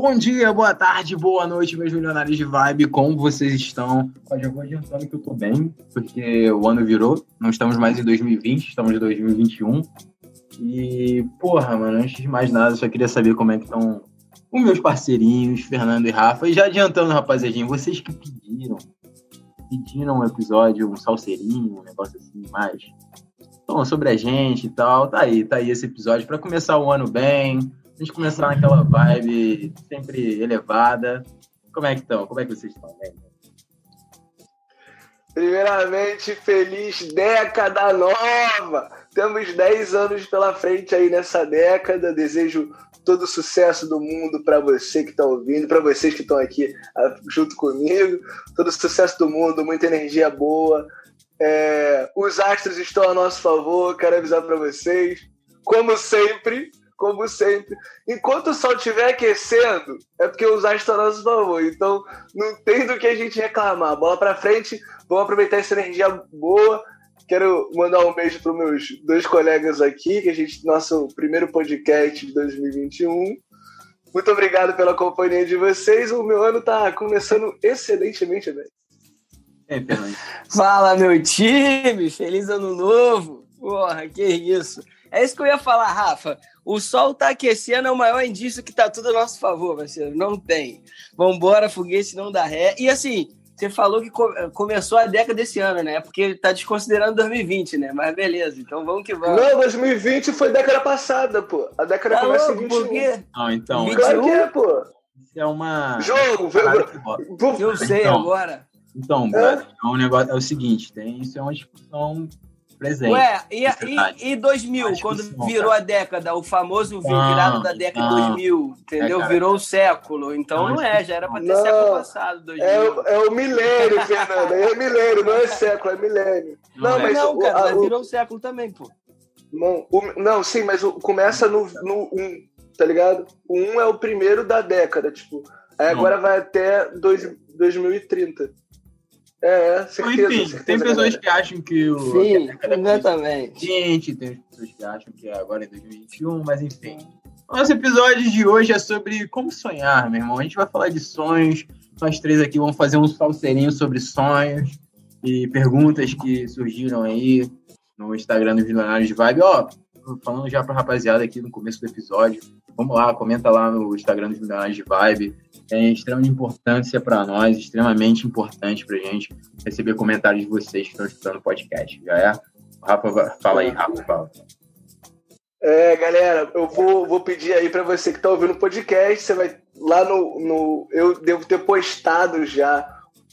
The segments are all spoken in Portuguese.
Bom dia, boa tarde, boa noite, meus milionários de vibe. Como vocês estão? Eu já vou adiantando que eu tô bem, porque o ano virou. Não estamos mais em 2020, estamos em 2021. E, porra, mano, antes de mais nada, só queria saber como é que estão os meus parceirinhos, Fernando e Rafa. E já adiantando, rapaziadinho, vocês que pediram, pediram um episódio, um salseirinho, um negócio assim, mais sobre a gente e tal. Tá aí, tá aí esse episódio para começar o ano bem, a gente começar naquela vibe sempre elevada. Como é que estão? Como é que vocês estão? Primeiramente, feliz década nova! Temos 10 anos pela frente aí nessa década. Desejo todo o sucesso do mundo para você que está ouvindo, para vocês que estão aqui ah, junto comigo. Todo o sucesso do mundo, muita energia boa. É, os astros estão a nosso favor, quero avisar para vocês. Como sempre, como sempre. Enquanto o sol estiver aquecendo, é porque os astros estão a nosso favor. Então, não tem do que a gente reclamar. Bola para frente, vamos aproveitar essa energia boa. Quero mandar um beijo para meus dois colegas aqui, que a gente nosso primeiro podcast de 2021. Muito obrigado pela companhia de vocês. O meu ano está começando excelentemente bem. É, Fala, meu time! Feliz ano novo! Porra, que isso! É isso que eu ia falar, Rafa. O sol tá aquecendo, é o maior indício que tá tudo a nosso favor, parceiro. Não tem. Vambora, foguete não dá ré. E assim, você falou que começou a década desse ano, né? Porque tá desconsiderando 2020, né? Mas beleza, então vamos que vamos. Não, 2020 foi década passada, pô. A década tá começa louco, em 21. Por quê? Não, então. 21? Claro que é, pô. Isso é uma. Jogo, Eu sei então, agora. Então, é? é um negócio, é o seguinte, tem, isso é uma discussão presente. Ué, e, e, e 2000, quando virou a década, o famoso virado da década de 2000, entendeu? É, virou o século. Então não, não é, já era para ter não, século passado. 2000. É, o, é o milênio, Fernanda. É o milênio, não é século, é milênio. Não, não é. mas não, cara, a, mas virou o século também, pô. Não, o, não sim, mas o, começa no 1, no um, tá ligado? O 1 um é o primeiro da década, tipo. Aí agora vai até dois, 2030. É, é, certeza, Enfim, certeza, tem pessoas que acham que o. Sim, exatamente. Gente, tem pessoas que acham que agora é 2021, mas enfim. Nosso episódio de hoje é sobre como sonhar, meu irmão. A gente vai falar de sonhos. Nós três aqui vamos fazer um salseirinho sobre sonhos e perguntas que surgiram aí no Instagram do Milionários de Vibe. Ó, falando já pra rapaziada aqui no começo do episódio, vamos lá, comenta lá no Instagram dos Milionários de Vibe é extrema importância para nós, extremamente importante para gente receber comentários de vocês que estão escutando o podcast. Já é? Rafa, fala aí, Rafa, fala. É, galera, eu vou, vou pedir aí para você que está ouvindo o podcast, você vai lá no, no. Eu devo ter postado já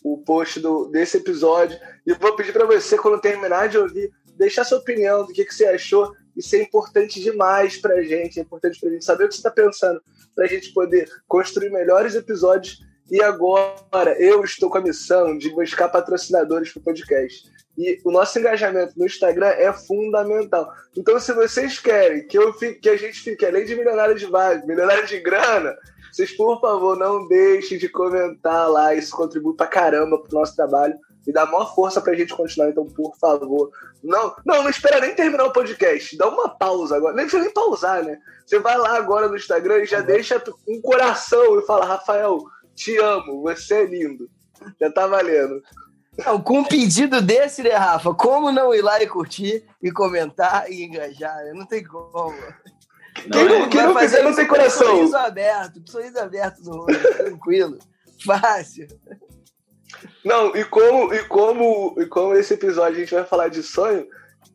o post do, desse episódio. E vou pedir para você, quando terminar de ouvir, deixar sua opinião do que, que você achou. Isso é importante demais para a gente. É importante para a gente saber o que você está pensando para a gente poder construir melhores episódios. E agora eu estou com a missão de buscar patrocinadores para o podcast. E o nosso engajamento no Instagram é fundamental. Então, se vocês querem que, eu fique, que a gente fique, além de milionário de vaga, milionário de grana, vocês, por favor, não deixem de comentar lá. Isso contribui para caramba para o nosso trabalho e dá maior força para a gente continuar. Então, por favor, não, não, não espera nem terminar o podcast. Dá uma pausa agora. Nem precisa nem pausar, né? Você vai lá agora no Instagram e já uhum. deixa um coração e fala: Rafael, te amo, você é lindo. Já tá valendo. Não, com um pedido desse, né, Rafa? Como não ir lá e curtir e comentar e engajar? Não tem como. Quem não, não, quem não fizer não tem coração. Sorriso aberto, sorriso aberto no olho, tranquilo, fácil. Não, e como, e, como, e como esse episódio a gente vai falar de sonho,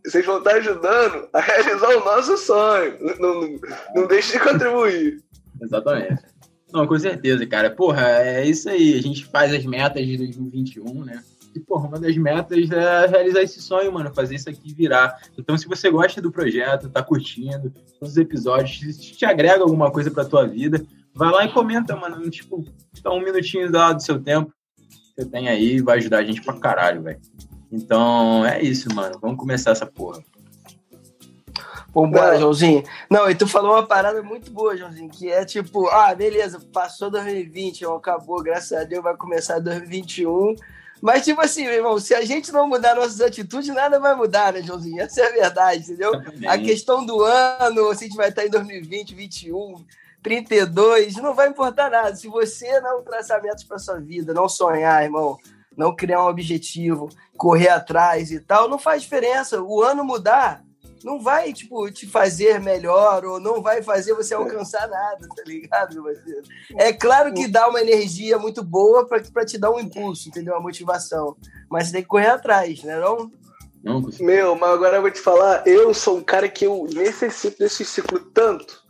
vocês vão estar ajudando a realizar o nosso sonho. Não, não, não deixe de contribuir. Exatamente. Não, com certeza, cara. Porra, é isso aí. A gente faz as metas de 2021, né? E, porra, uma das metas é realizar esse sonho, mano, fazer isso aqui virar. Então, se você gosta do projeto, tá curtindo todos os episódios, se te agrega alguma coisa pra tua vida, vai lá e comenta, mano. Tipo, dá um minutinho do seu tempo você tem aí, vai ajudar a gente pra caralho, velho. Então, é isso, mano. Vamos começar essa porra. Vambora, Joãozinho. Não, e tu falou uma parada muito boa, Joãozinho, que é tipo, ah, beleza, passou 2020, acabou, graças a Deus vai começar 2021. Mas, tipo assim, meu irmão, se a gente não mudar nossas atitudes, nada vai mudar, né, Joãozinho? Essa é a verdade, entendeu? A questão do ano, se a gente vai estar em 2020, 2021, 32, não vai importar nada. Se você não traçar metas para sua vida, não sonhar, irmão, não criar um objetivo, correr atrás e tal, não faz diferença. O ano mudar não vai, tipo, te fazer melhor ou não vai fazer você alcançar nada, tá ligado, meu parceiro? É claro que dá uma energia muito boa para te dar um impulso, entendeu? Uma motivação. Mas você tem que correr atrás, né? Não, não Meu, mas agora eu vou te falar, eu sou um cara que eu necessito desse ciclo tanto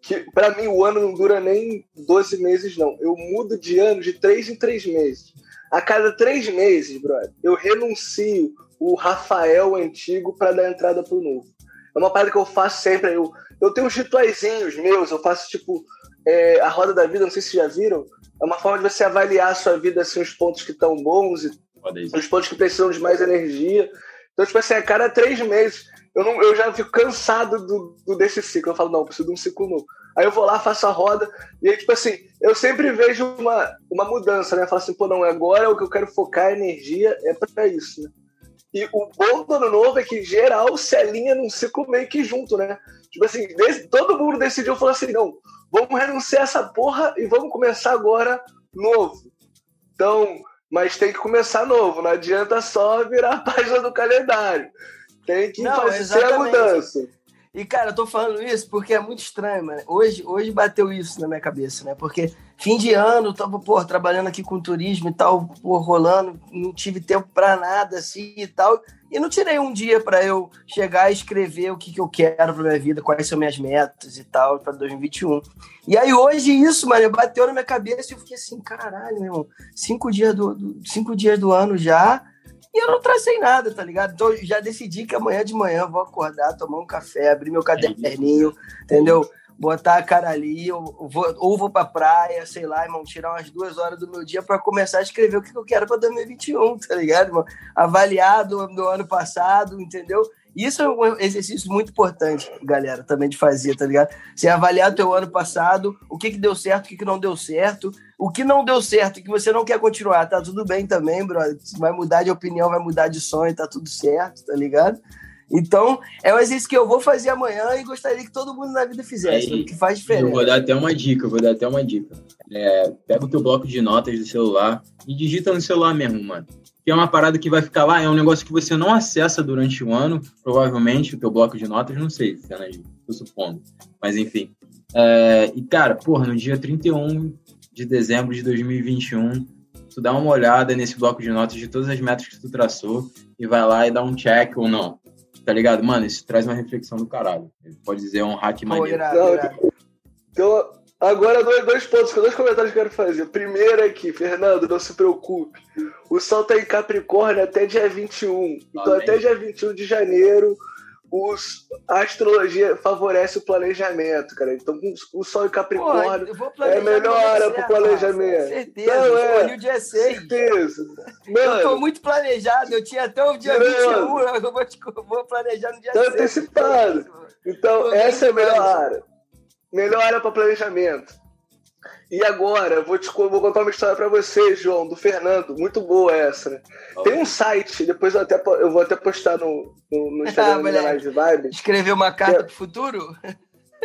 que para mim o ano não dura nem 12 meses, não. Eu mudo de ano de três em três meses. A cada três meses, brother, eu renuncio o Rafael antigo para dar entrada pro novo. É uma parada que eu faço sempre. Eu, eu tenho uns rituaizinhos meus, eu faço tipo é, a roda da vida, não sei se já viram. É uma forma de você avaliar a sua vida, assim, os pontos que estão bons e os pontos que precisam de mais energia. Então, tipo assim, a cada três meses, eu, não, eu já fico cansado do, do, desse ciclo. Eu falo, não, preciso de um ciclo novo. Aí eu vou lá, faço a roda, e aí, tipo assim, eu sempre vejo uma, uma mudança, né? Eu falo assim, pô, não, agora o que eu quero focar a energia é para isso, né? E o bom do ano novo é que geral se alinha num ciclo meio que junto, né? Tipo assim, todo mundo decidiu falar assim, não, vamos renunciar essa porra e vamos começar agora novo. Então, mas tem que começar novo, não adianta só virar a página do calendário. Tem que não, fazer exatamente. a mudança. E, cara, eu tô falando isso porque é muito estranho, mano. Hoje, hoje bateu isso na minha cabeça, né? Porque fim de ano, tava, pô, trabalhando aqui com turismo e tal, pô, rolando, não tive tempo para nada, assim e tal. E não tirei um dia para eu chegar e escrever o que, que eu quero pra minha vida, quais são minhas metas e tal, para 2021. E aí hoje isso, mano, bateu na minha cabeça e eu fiquei assim, caralho, meu irmão, cinco dias do, do cinco dias do ano já e eu não tracei nada, tá ligado? Então já decidi que amanhã de manhã vou acordar, tomar um café, abrir meu caderninho, entendeu? Botar a cara ali, ou vou, ou vou pra praia, sei lá, irmão, tirar umas duas horas do meu dia para começar a escrever o que eu quero para 2021, tá ligado, irmão? Avaliar do, do ano passado, entendeu? Isso é um exercício muito importante, galera, também de fazer, tá ligado? Você avaliar o teu ano passado, o que, que deu certo, o que, que não deu certo, o que não deu certo e que você não quer continuar, tá tudo bem também, brother. Vai mudar de opinião, vai mudar de sonho, tá tudo certo, tá ligado? Então, é um exercício que eu vou fazer amanhã e gostaria que todo mundo na vida fizesse, Aí, que faz diferença. Eu vou dar até uma dica, eu vou dar até uma dica. É, pega o teu bloco de notas do celular e digita no celular mesmo, mano. Que é uma parada que vai ficar lá, é um negócio que você não acessa durante o ano, provavelmente, o teu bloco de notas, não sei, né, tô supondo. Mas enfim. É, e, cara, porra, no dia 31 de dezembro de 2021, tu dá uma olhada nesse bloco de notas de todas as metas que tu traçou e vai lá e dá um check ou não. Tá ligado? Mano, isso traz uma reflexão do caralho. Pode dizer, é um hack maneiro. Não, então, agora dois, dois pontos, dois comentários que eu quero fazer. Primeiro aqui, Fernando, não se preocupe. O sol tá em Capricórnio até dia 21. Então, até dia 21 de janeiro, os, a astrologia favorece o planejamento, cara. Então, o Sol e Capricórnio Pô, é melhor hora para o planejamento. certeza, então, é, o dia 6. Certeza. Mano, eu tô muito planejado, eu tinha até o dia mano, 21, eu vou, te, vou planejar no dia tá 6. antecipado. Então, essa é a melhor hora. Melhor hora para planejamento. E agora, vou, te, vou contar uma história para você, João, do Fernando. Muito boa essa, né? Tem um site, depois eu, até, eu vou até postar no, no, no Instagram ah, da Live Vibe. Escrever uma carta é, pro futuro?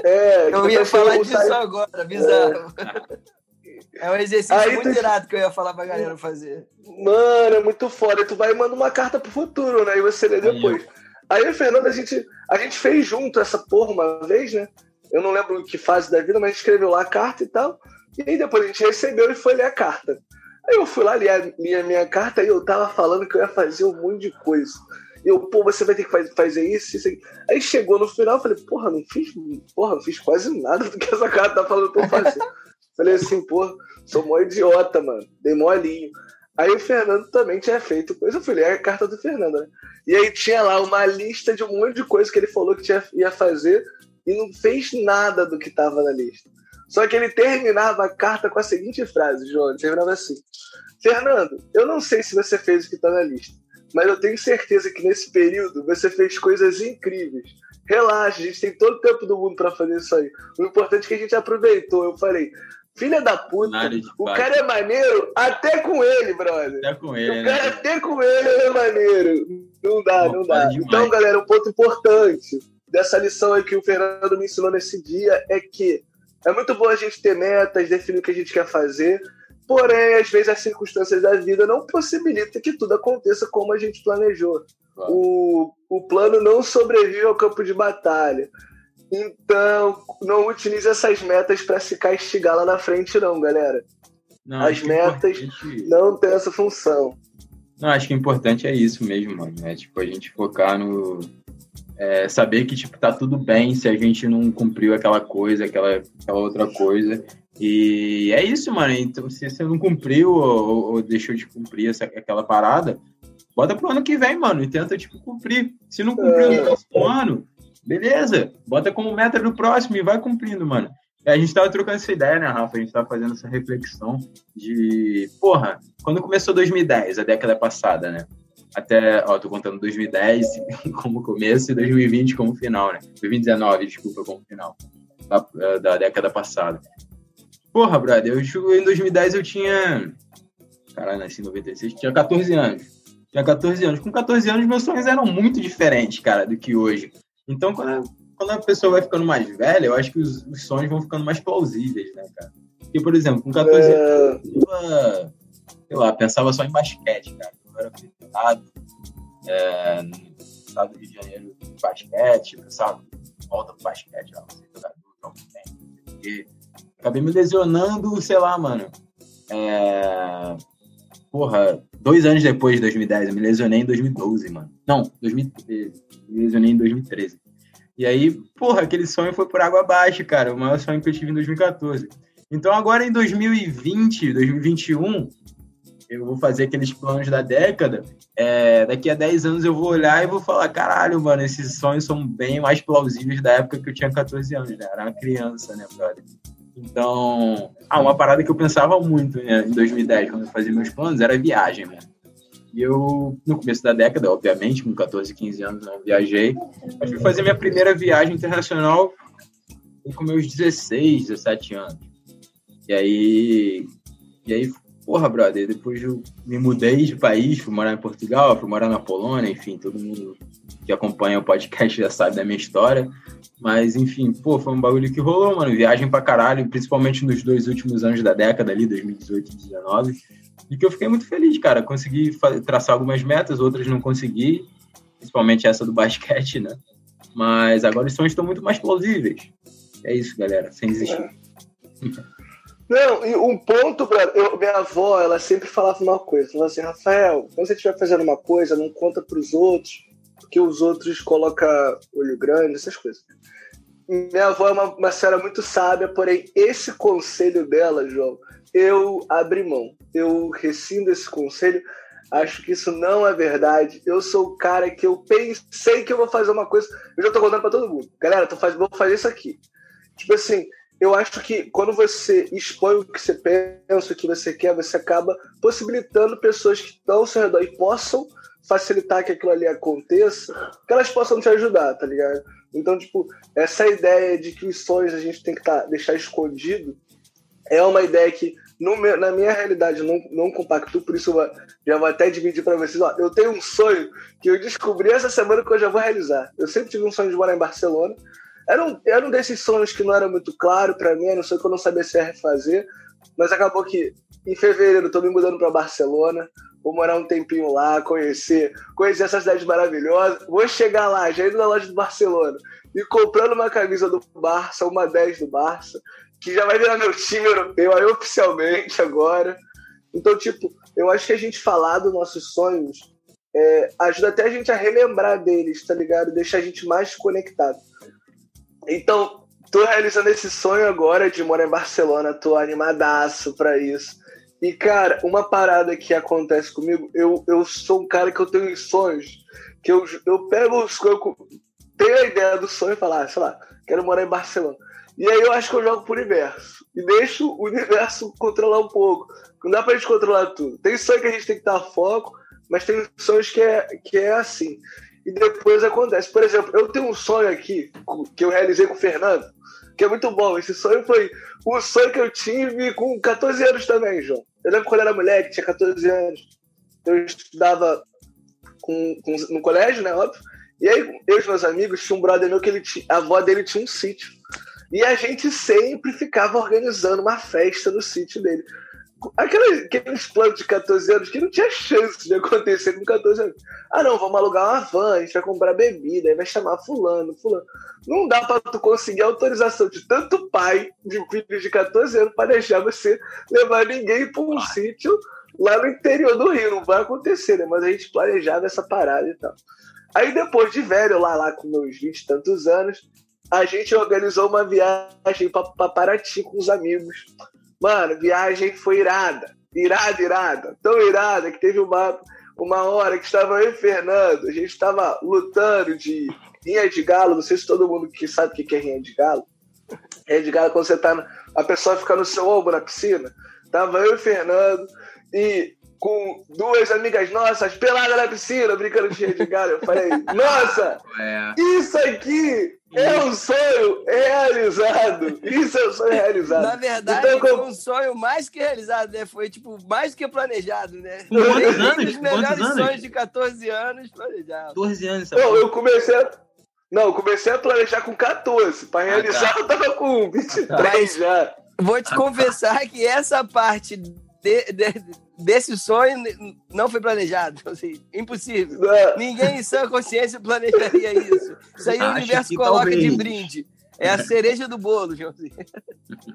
É, eu ia falar disso site, agora, bizarro. É. é um exercício Aí muito tu... irado que eu ia falar pra galera fazer. Mano, é muito foda. Tu vai e manda uma carta pro futuro, né? E você lê depois. Aí, Aí Fernando, a gente, a gente fez junto essa porra uma vez, né? Eu não lembro que fase da vida, mas escreveu lá a carta e tal. E aí depois a gente recebeu e foi ler a carta. Aí eu fui lá, li a, li a minha carta e eu tava falando que eu ia fazer um monte de coisa. E eu, pô, você vai ter que fazer isso, isso. Aí chegou no final, eu falei, porra, não fiz, porra, não fiz quase nada do que essa carta tá falando pra eu fazer. falei assim, porra, sou mó idiota, mano. Dei mó alinho. Aí o Fernando também tinha feito coisa, eu fui ler a carta do Fernando, né? E aí tinha lá uma lista de um monte de coisa que ele falou que tinha, ia fazer e não fez nada do que tava na lista. Só que ele terminava a carta com a seguinte frase, João, ele terminava assim: Fernando, eu não sei se você fez o que está na lista, mas eu tenho certeza que nesse período você fez coisas incríveis. Relaxa, a gente tem todo o tempo do mundo para fazer isso aí. O importante é que a gente aproveitou. Eu falei, filha da puta, o cara é maneiro até com ele, brother. Até com ele. O cara né? até com ele é maneiro. Não dá, não, não dá. Então, galera, um ponto importante dessa lição aí que o Fernando me ensinou nesse dia é que É muito bom a gente ter metas, definir o que a gente quer fazer, porém, às vezes as circunstâncias da vida não possibilitam que tudo aconteça como a gente planejou. Claro. O, o plano não sobrevive ao campo de batalha. Então, não utilize essas metas para se castigar lá na frente, não, galera. Não, As metas importante... não têm essa função. Não, acho que o importante é isso mesmo, mano. É tipo a gente focar no. É, saber que tipo, tá tudo bem se a gente não cumpriu aquela coisa, aquela, aquela outra coisa. E é isso, mano. Então, se você não cumpriu ou, ou deixou de cumprir essa, aquela parada, bota pro ano que vem, mano, e tenta, tipo, cumprir. Se não cumpriu é. no próximo ano, beleza, bota como meta do próximo e vai cumprindo, mano. A gente tava trocando essa ideia, né, Rafa? A gente tava fazendo essa reflexão de, porra, quando começou 2010, a década passada, né? Até, ó, tô contando 2010 como começo e 2020 como final, né? 2019, desculpa, como final da, da década passada. Porra, brother, eu, em 2010 eu tinha. Caralho, nasci em 96, tinha 14 anos. Tinha 14 anos. Com 14 anos, meus sonhos eram muito diferentes, cara, do que hoje. Então, quando quando a pessoa vai ficando mais velha, eu acho que os, os sonhos vão ficando mais plausíveis, né, cara? Porque, por exemplo, com 14 é... anos, eu, sei lá, pensava só em basquete, cara. Eu era apresentado é, no estado do Rio de Janeiro de basquete, pensava, volta pro basquete, ó, você jogador, joga bem, Acabei me lesionando, sei lá, mano. É... Porra, dois anos depois de 2010, eu me lesionei em 2012, mano. Não, 2013. Me lesionei em 2013. E aí, porra, aquele sonho foi por água abaixo, cara. O maior sonho que eu tive em 2014. Então, agora em 2020, 2021, eu vou fazer aqueles planos da década. É, daqui a 10 anos eu vou olhar e vou falar: caralho, mano, esses sonhos são bem mais plausíveis da época que eu tinha 14 anos, né? Era uma criança, né, brother? Então, ah, uma parada que eu pensava muito né, em 2010, quando eu fazia meus planos, era viagem, mano. E eu, no começo da década, obviamente, com 14, 15 anos, não viajei. Mas fui fazer minha primeira viagem internacional com meus 16, 17 anos. E aí, e aí, porra, brother, depois eu me mudei de país, fui morar em Portugal, fui morar na Polônia, enfim, todo mundo que acompanha o podcast já sabe da minha história. Mas, enfim, pô, foi um bagulho que rolou, mano. Viagem pra caralho, principalmente nos dois últimos anos da década ali, 2018 e 2019. E que eu fiquei muito feliz, cara. Consegui traçar algumas metas, outras não consegui, principalmente essa do basquete, né? Mas agora os sonhos estão muito mais plausíveis. É isso, galera, sem desistir. É. Não, e um ponto, pra, eu, minha avó, ela sempre falava uma coisa, falava assim, Rafael, quando você estiver fazendo uma coisa, não conta para os outros, porque os outros colocam olho grande, essas coisas. Minha avó é uma, uma senhora muito sábia, porém, esse conselho dela, João, eu abri mão. Eu rescindo esse conselho. Acho que isso não é verdade. Eu sou o cara que eu pensei que eu vou fazer uma coisa. Eu já tô contando para todo mundo. Galera, tô faz... vou fazer isso aqui. Tipo assim, eu acho que quando você expõe o que você pensa, o que você quer, você acaba possibilitando pessoas que estão ao seu redor e possam facilitar que aquilo ali aconteça, que elas possam te ajudar, tá ligado? Então, tipo, essa ideia de que os sonhos a gente tem que tá, deixar escondido é uma ideia que no na minha realidade não, não compacto, por isso eu já vou até dividir para vocês. Ó, eu tenho um sonho que eu descobri essa semana que eu já vou realizar. Eu sempre tive um sonho de morar em Barcelona. Era um, era um desses sonhos que não era muito claro para mim, era um sonho que eu não sabia se ia refazer, mas acabou que em fevereiro tô me mudando para Barcelona, vou morar um tempinho lá, conhecer, conhecer essa cidade maravilhosa. Vou chegar lá, já indo na loja do Barcelona e comprando uma camisa do Barça, uma 10 do Barça, que já vai virar meu time europeu aí oficialmente agora. Então, tipo, eu acho que a gente falar dos nossos sonhos é, ajuda até a gente a relembrar deles, tá ligado? Deixa a gente mais conectado. Então, tô realizando esse sonho agora de morar em Barcelona, tô animadaço pra isso. E, cara, uma parada que acontece comigo, eu, eu sou um cara que eu tenho sonhos, que eu, eu pego os tenho a ideia do sonho e falo, ah, sei lá, quero morar em Barcelona. E aí eu acho que eu jogo pro universo. E deixo o universo controlar um pouco. Não dá pra gente controlar tudo. Tem sonho que a gente tem que dar foco, mas tem sonhos que é, que é assim. E depois acontece. Por exemplo, eu tenho um sonho aqui que eu realizei com o Fernando, que é muito bom. Esse sonho foi o sonho que eu tive com 14 anos também, João. Eu lembro quando eu era moleque, tinha 14 anos. Eu estudava com, com, no colégio, né? Óbvio. E aí, eu e meus amigos, tinha um brother meu que ele tinha, a avó dele tinha um sítio. E a gente sempre ficava organizando uma festa no sítio dele. Aqueles, aqueles planos de 14 anos que não tinha chance de acontecer com 14 anos. Ah, não, vamos alugar uma van, a gente vai comprar bebida, aí vai chamar fulano, fulano. Não dá para tu conseguir autorização de tanto pai de filhos de 14 anos para deixar você levar ninguém para um ah. sítio lá no interior do Rio. Não vai acontecer, né? Mas a gente planejava essa parada e tal. Aí depois de velho, lá, lá com meus 20 e tantos anos, a gente organizou uma viagem para Paraty com os amigos. Mano, viagem foi irada. Irada, irada. Tão irada que teve uma, uma hora que estava eu e Fernando, a gente estava lutando de rinha de galo. Não sei se todo mundo que sabe o que é rinha de galo. Rinha de galo é quando você tá. A pessoa fica no seu ombro na piscina. Tava eu e Fernando e com duas amigas nossas peladas na piscina, brincando de rinha de galo. Eu falei, nossa, é. isso aqui é um sonho realizado. Isso é um sonho realizado. Na verdade, então, foi um sonho mais que realizado, né? Foi, tipo, mais que planejado, né? Quantos anos? Os melhores anos? sonhos de 14 anos planejados. 14 anos. Não, eu comecei a... Não, eu comecei a planejar com 14. Para realizar, ah, tá. eu tava com 23 ah, tá. já. Vou te confessar que essa parte de, de, desse sonho não foi planejado. Assim, impossível. É. Ninguém em sã consciência planejaria isso. Isso aí o universo coloca talvez. de brinde. É a cereja do bolo, Joãozinho.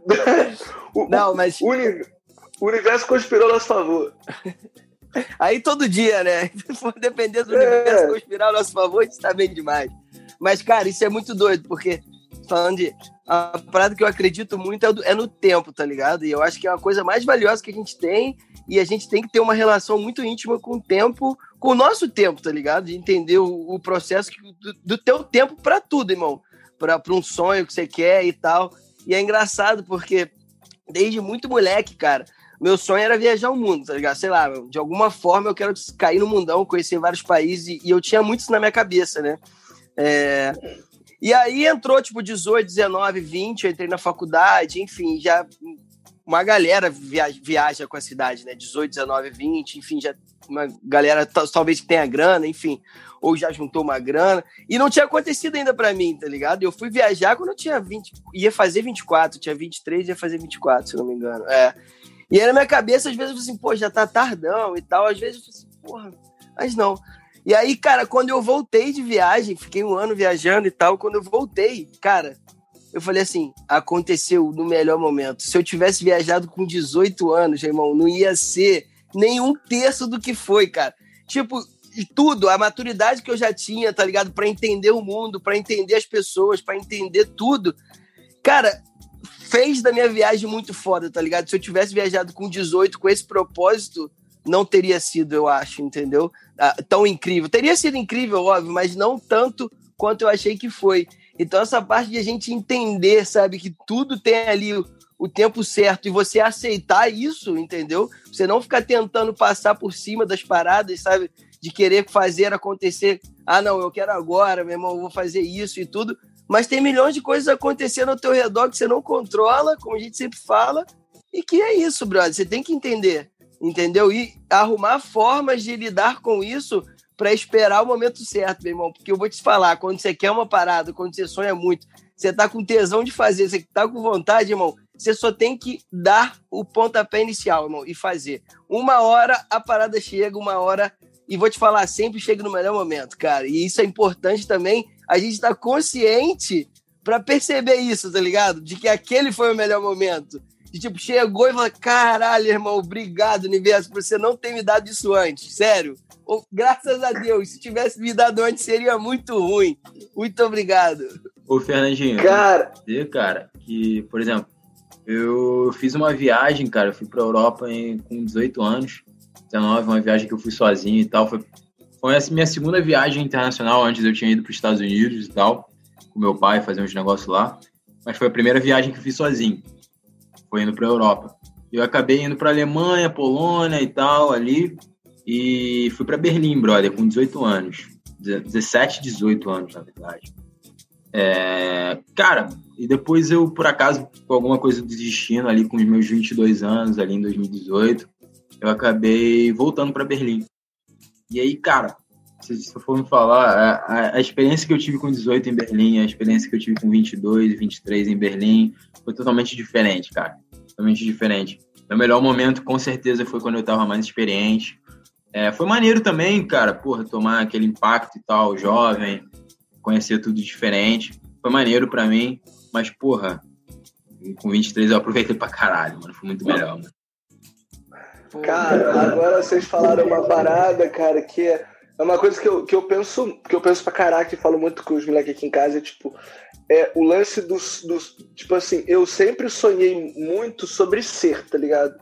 não, mas. O, universo conspirou a nosso favor. Aí todo dia, né? Dependendo do é. universo conspirar a nosso favor, a gente tá bem demais. Mas, cara, isso é muito doido, porque de. A parada que eu acredito muito é, do, é, no tempo, tá ligado? E eu acho que é uma coisa mais valiosa que a gente tem. E a gente tem que ter uma relação muito íntima com o tempo, com o nosso tempo, tá ligado? De entender o, o processo do, do, teu tempo para tudo, irmão. Para um sonho que você quer e tal. E é engraçado porque desde muito moleque, cara, meu sonho era viajar o mundo, tá ligado? Sei lá, de alguma forma eu quero cair no mundão, conhecer vários países. E eu tinha muito isso na minha cabeça, né? É, e aí entrou, tipo, 18, 19, 20, eu entrei na faculdade, enfim, já uma galera viaja, viaja com a cidade, né? 18, 19, 20, enfim, já uma galera talvez que tenha grana, enfim, ou já juntou uma grana. E não tinha acontecido ainda para mim, tá ligado? Eu fui viajar quando eu tinha 20, ia fazer 24, tinha 23, ia fazer 24, se não me engano. É. E aí na minha cabeça, às vezes, eu falei assim, pô, já tá tardão e tal. Às vezes eu falei assim, porra, mas não. E aí, cara, quando eu voltei de viagem, fiquei um ano viajando e tal, quando eu voltei, cara, eu falei assim, aconteceu no melhor momento. Se eu tivesse viajado com 18 anos, irmão, não ia ser nem um terço do que foi, cara. Tipo, tudo, a maturidade que eu já tinha, tá ligado? Para entender o mundo, para entender as pessoas, para entender tudo. Cara, fez da minha viagem muito foda, tá ligado? Se eu tivesse viajado com 18 com esse propósito, não teria sido, eu acho, entendeu? Ah, tão incrível. Teria sido incrível, óbvio, mas não tanto quanto eu achei que foi. Então, essa parte de a gente entender, sabe, que tudo tem ali o, o tempo certo e você aceitar isso, entendeu? Você não ficar tentando passar por cima das paradas, sabe? De querer fazer acontecer. Ah, não, eu quero agora, meu irmão, eu vou fazer isso e tudo. Mas tem milhões de coisas acontecendo ao teu redor que você não controla, como a gente sempre fala, e que é isso, brother. Você tem que entender entendeu? E arrumar formas de lidar com isso para esperar o momento certo, meu irmão. Porque eu vou te falar, quando você quer uma parada, quando você sonha muito, você tá com tesão de fazer, você tá com vontade, irmão, você só tem que dar o pontapé inicial, irmão, e fazer. Uma hora a parada chega, uma hora. E vou te falar, sempre chega no melhor momento, cara. E isso é importante também, a gente tá consciente para perceber isso, tá ligado? De que aquele foi o melhor momento de tipo, chegou e falou: caralho, irmão, obrigado, universo, por você não ter me dado isso antes. Sério. graças a Deus, se tivesse me dado antes, seria muito ruim. Muito obrigado. Ô, Fernandinho, cara, dizer, cara, que, por exemplo, eu fiz uma viagem, cara, eu fui pra Europa em, com 18 anos, 19, uma viagem que eu fui sozinho e tal. Foi, foi essa minha segunda viagem internacional, antes eu tinha ido para os Estados Unidos e tal, com meu pai, fazer uns negócios lá. Mas foi a primeira viagem que eu fiz sozinho foi indo para a Europa. Eu acabei indo para Alemanha, Polônia e tal ali, e fui para Berlim, brother, com 18 anos. 17, 18 anos, na verdade. É, cara, e depois eu, por acaso, por alguma coisa do destino ali, com os meus 22 anos, ali em 2018, eu acabei voltando para Berlim. E aí, cara, se, se for falar, a, a, experiência que eu tive com 18 em Berlim, a experiência que eu tive com 22, 23 em Berlim, foi totalmente diferente, cara. Totalmente diferente. Meu melhor momento, com certeza, foi quando eu tava mais experiente. É, foi maneiro também, cara, porra, tomar aquele impacto e tal, jovem, conhecer tudo diferente. Foi maneiro para mim, mas, porra, com 23 eu aproveitei pra caralho, mano. Foi muito melhor, mano. Cara, agora vocês falaram uma parada, cara, que é, é uma coisa que eu, que eu penso, que eu penso pra caraca e falo muito com os moleques aqui em casa, é tipo, é o lance dos, dos. Tipo assim, eu sempre sonhei muito sobre ser, tá ligado?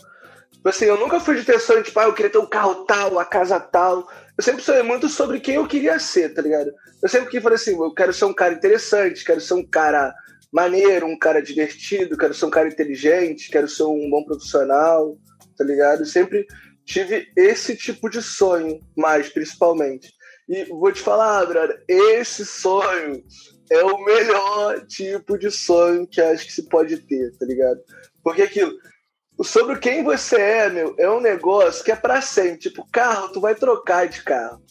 Tipo assim, eu nunca fui de ter sonho, tipo, ah, eu queria ter um carro tal, a casa tal. Eu sempre sonhei muito sobre quem eu queria ser, tá ligado? Eu sempre que falei assim, eu quero ser um cara interessante, quero ser um cara maneiro, um cara divertido, quero ser um cara inteligente, quero ser um bom profissional, tá ligado? Eu sempre tive esse tipo de sonho, mais principalmente. E vou te falar, brother, esse sonho é o melhor tipo de sonho que acho que se pode ter, tá ligado? Porque aquilo, sobre quem você é, meu, é um negócio que é para sempre. Tipo, carro, tu vai trocar de carro.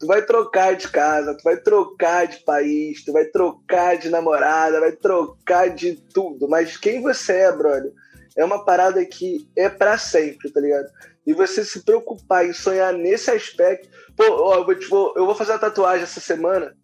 Tu vai trocar de casa, tu vai trocar de país, tu vai trocar de namorada, vai trocar de tudo. Mas quem você é, brother, é uma parada que é para sempre, tá ligado? E você se preocupar em sonhar nesse aspecto. Pô, ó, eu, vou, tipo, eu vou fazer uma tatuagem essa semana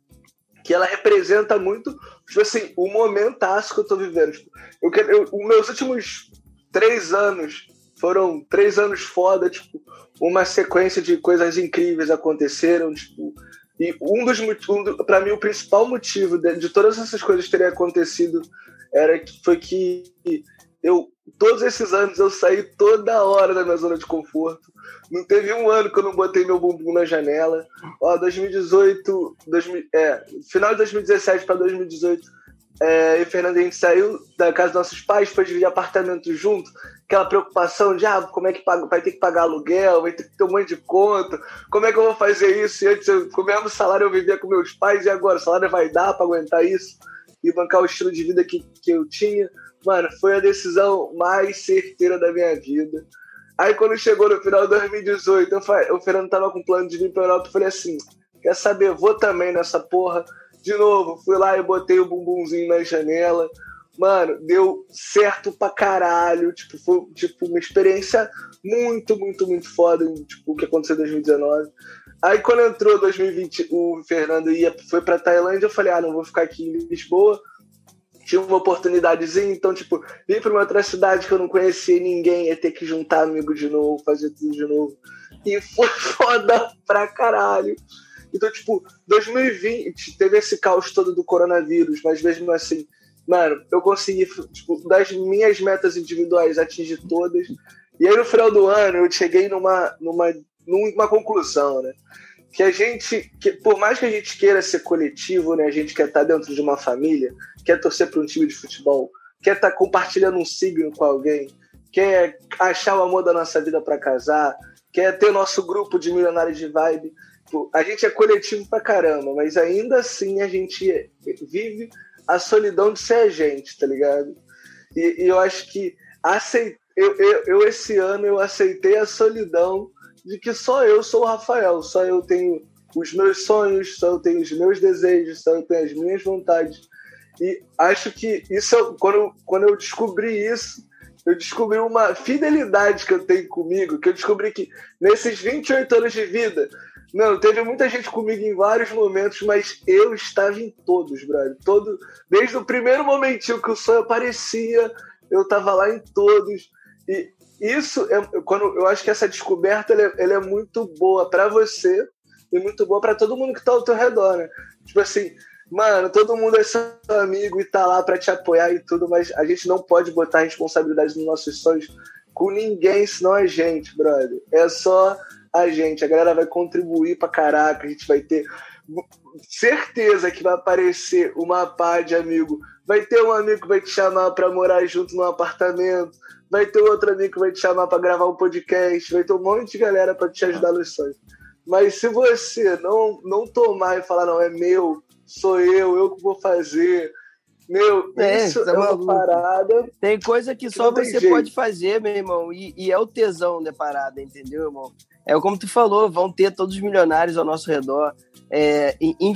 que ela representa muito, tipo assim, o momentaço que eu tô vivendo. Tipo, eu, eu, os meus últimos três anos foram três anos foda, tipo, uma sequência de coisas incríveis aconteceram, tipo, e um dos um, para mim o principal motivo de, de, todas essas coisas terem acontecido era que foi que eu todos esses anos eu saí toda hora da minha zona de conforto. Não teve um ano que eu não botei meu bumbum na janela. Ó, 2018, 2000, é, final de 2017 para 2018 é, e o Fernando, a gente saiu da casa dos nossos pais, foi dividir apartamento junto, aquela preocupação de ah, como é que paga, vai ter que pagar aluguel, vai ter que ter um monte de conta, como é que eu vou fazer isso? E antes, eu, com o mesmo salário, eu vivia com meus pais, e agora o salário vai dar para aguentar isso e bancar o estilo de vida que, que eu tinha. Mano, foi a decisão mais certeira da minha vida. Aí quando chegou no final de 2018, eu falei, o Fernando tava com plano de vir pra Europa, eu falei assim, quer saber, vou também nessa porra de novo, fui lá e botei o bumbumzinho na janela. Mano, deu certo pra caralho. Tipo, foi tipo, uma experiência muito, muito, muito foda. Tipo, o que aconteceu em 2019. Aí quando entrou 2020, o Fernando ia, foi pra Tailândia, eu falei, ah, não vou ficar aqui em Lisboa. Tinha uma oportunidadezinha, então, tipo, vim pra uma outra cidade que eu não conhecia ninguém, ia ter que juntar amigo de novo, fazer tudo de novo. E foi foda pra caralho. Então, tipo, 2020 teve esse caos todo do coronavírus, mas mesmo assim, mano, eu consegui, tipo, das minhas metas individuais, atingir todas. E aí no final do ano eu cheguei numa, numa, numa conclusão, né? Que a gente, que, por mais que a gente queira ser coletivo, né? A gente quer estar dentro de uma família, quer torcer para um time de futebol, quer estar compartilhando um signo com alguém, quer achar o amor da nossa vida para casar, quer ter nosso grupo de milionários de vibe. A gente é coletivo pra caramba, mas ainda assim a gente vive a solidão de ser a gente, tá ligado? E, e eu acho que aceit... eu, eu, eu, esse ano eu aceitei a solidão de que só eu sou o Rafael, só eu tenho os meus sonhos, só eu tenho os meus desejos, só eu tenho as minhas vontades. E acho que isso, quando, quando eu descobri isso, eu descobri uma fidelidade que eu tenho comigo, que eu descobri que nesses 28 anos de vida, não, teve muita gente comigo em vários momentos, mas eu estava em todos, brother. Todo, desde o primeiro momentinho que o sonho aparecia, eu estava lá em todos. E isso é quando eu acho que essa descoberta ela é, ela é muito boa para você e muito boa para todo mundo que está ao teu redor, né? Tipo assim, mano, todo mundo é seu amigo e tá lá para te apoiar e tudo, mas a gente não pode botar responsabilidade nos nossos sonhos com ninguém senão a gente, brother. É só a gente, a galera vai contribuir pra caraca, a gente vai ter certeza que vai aparecer uma pá de amigo. Vai ter um amigo que vai te chamar para morar junto num apartamento, vai ter outro amigo que vai te chamar para gravar um podcast, vai ter um monte de galera para te ajudar nos sonhos. Mas se você não, não tomar e falar, não, é meu, sou eu, eu que vou fazer, Meu, é, isso tá é uma parada. Tem coisa que, que só você jeito. pode fazer, meu irmão. E, e, é o tesão da parada, entendeu, irmão? É como tu falou, vão ter todos os milionários ao nosso redor. É, em,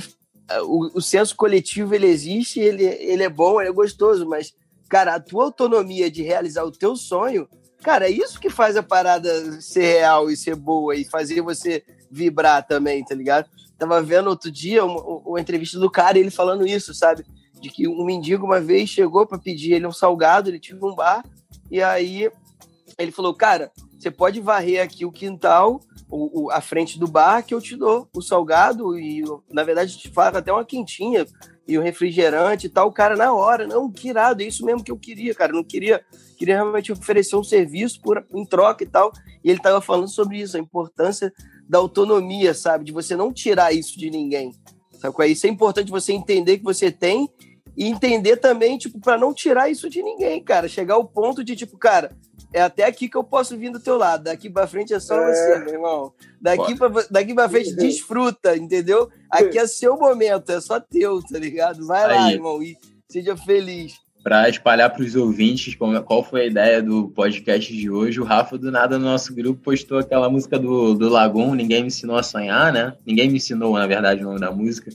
o, o, senso coletivo ele existe, ele, ele é bom, ele é gostoso, mas, cara, a tua autonomia de realizar o teu sonho, cara, é isso que faz a parada ser real e ser boa e fazer você vibrar também, tá ligado? Tava vendo outro dia uma, uma entrevista do cara ele falando isso, sabe? De que um mendigo uma vez chegou para pedir ele um salgado, ele tinha um bar, e aí ele falou, cara, você pode varrer aqui o quintal o, o, a frente do bar que eu te dou o salgado e, na verdade, te faz até uma quentinha e o refrigerante e tal. O cara, na hora, não, que irado, é isso mesmo que eu queria, cara. Não queria, queria realmente oferecer um serviço por, em troca e tal. E ele tava falando sobre isso, a importância da autonomia, sabe? De você não tirar isso de ninguém. Sabe? Isso é importante você entender que você tem e entender também, tipo, para não tirar isso de ninguém, cara. Chegar ao ponto de, tipo, cara, é até aqui que eu posso vir do teu lado. Daqui para frente é só é... você, meu irmão. Daqui para daqui pra frente, desfruta, entendeu? Aqui é seu momento, é só teu, tá ligado? Vai Aí. lá, irmão, e seja feliz. Para espalhar para os ouvintes qual foi a ideia do podcast de hoje, o Rafa, do nada, no nosso grupo, postou aquela música do, do Lagoon, Ninguém Me Ensinou a Sonhar, né? Ninguém me ensinou, na verdade, o nome da música.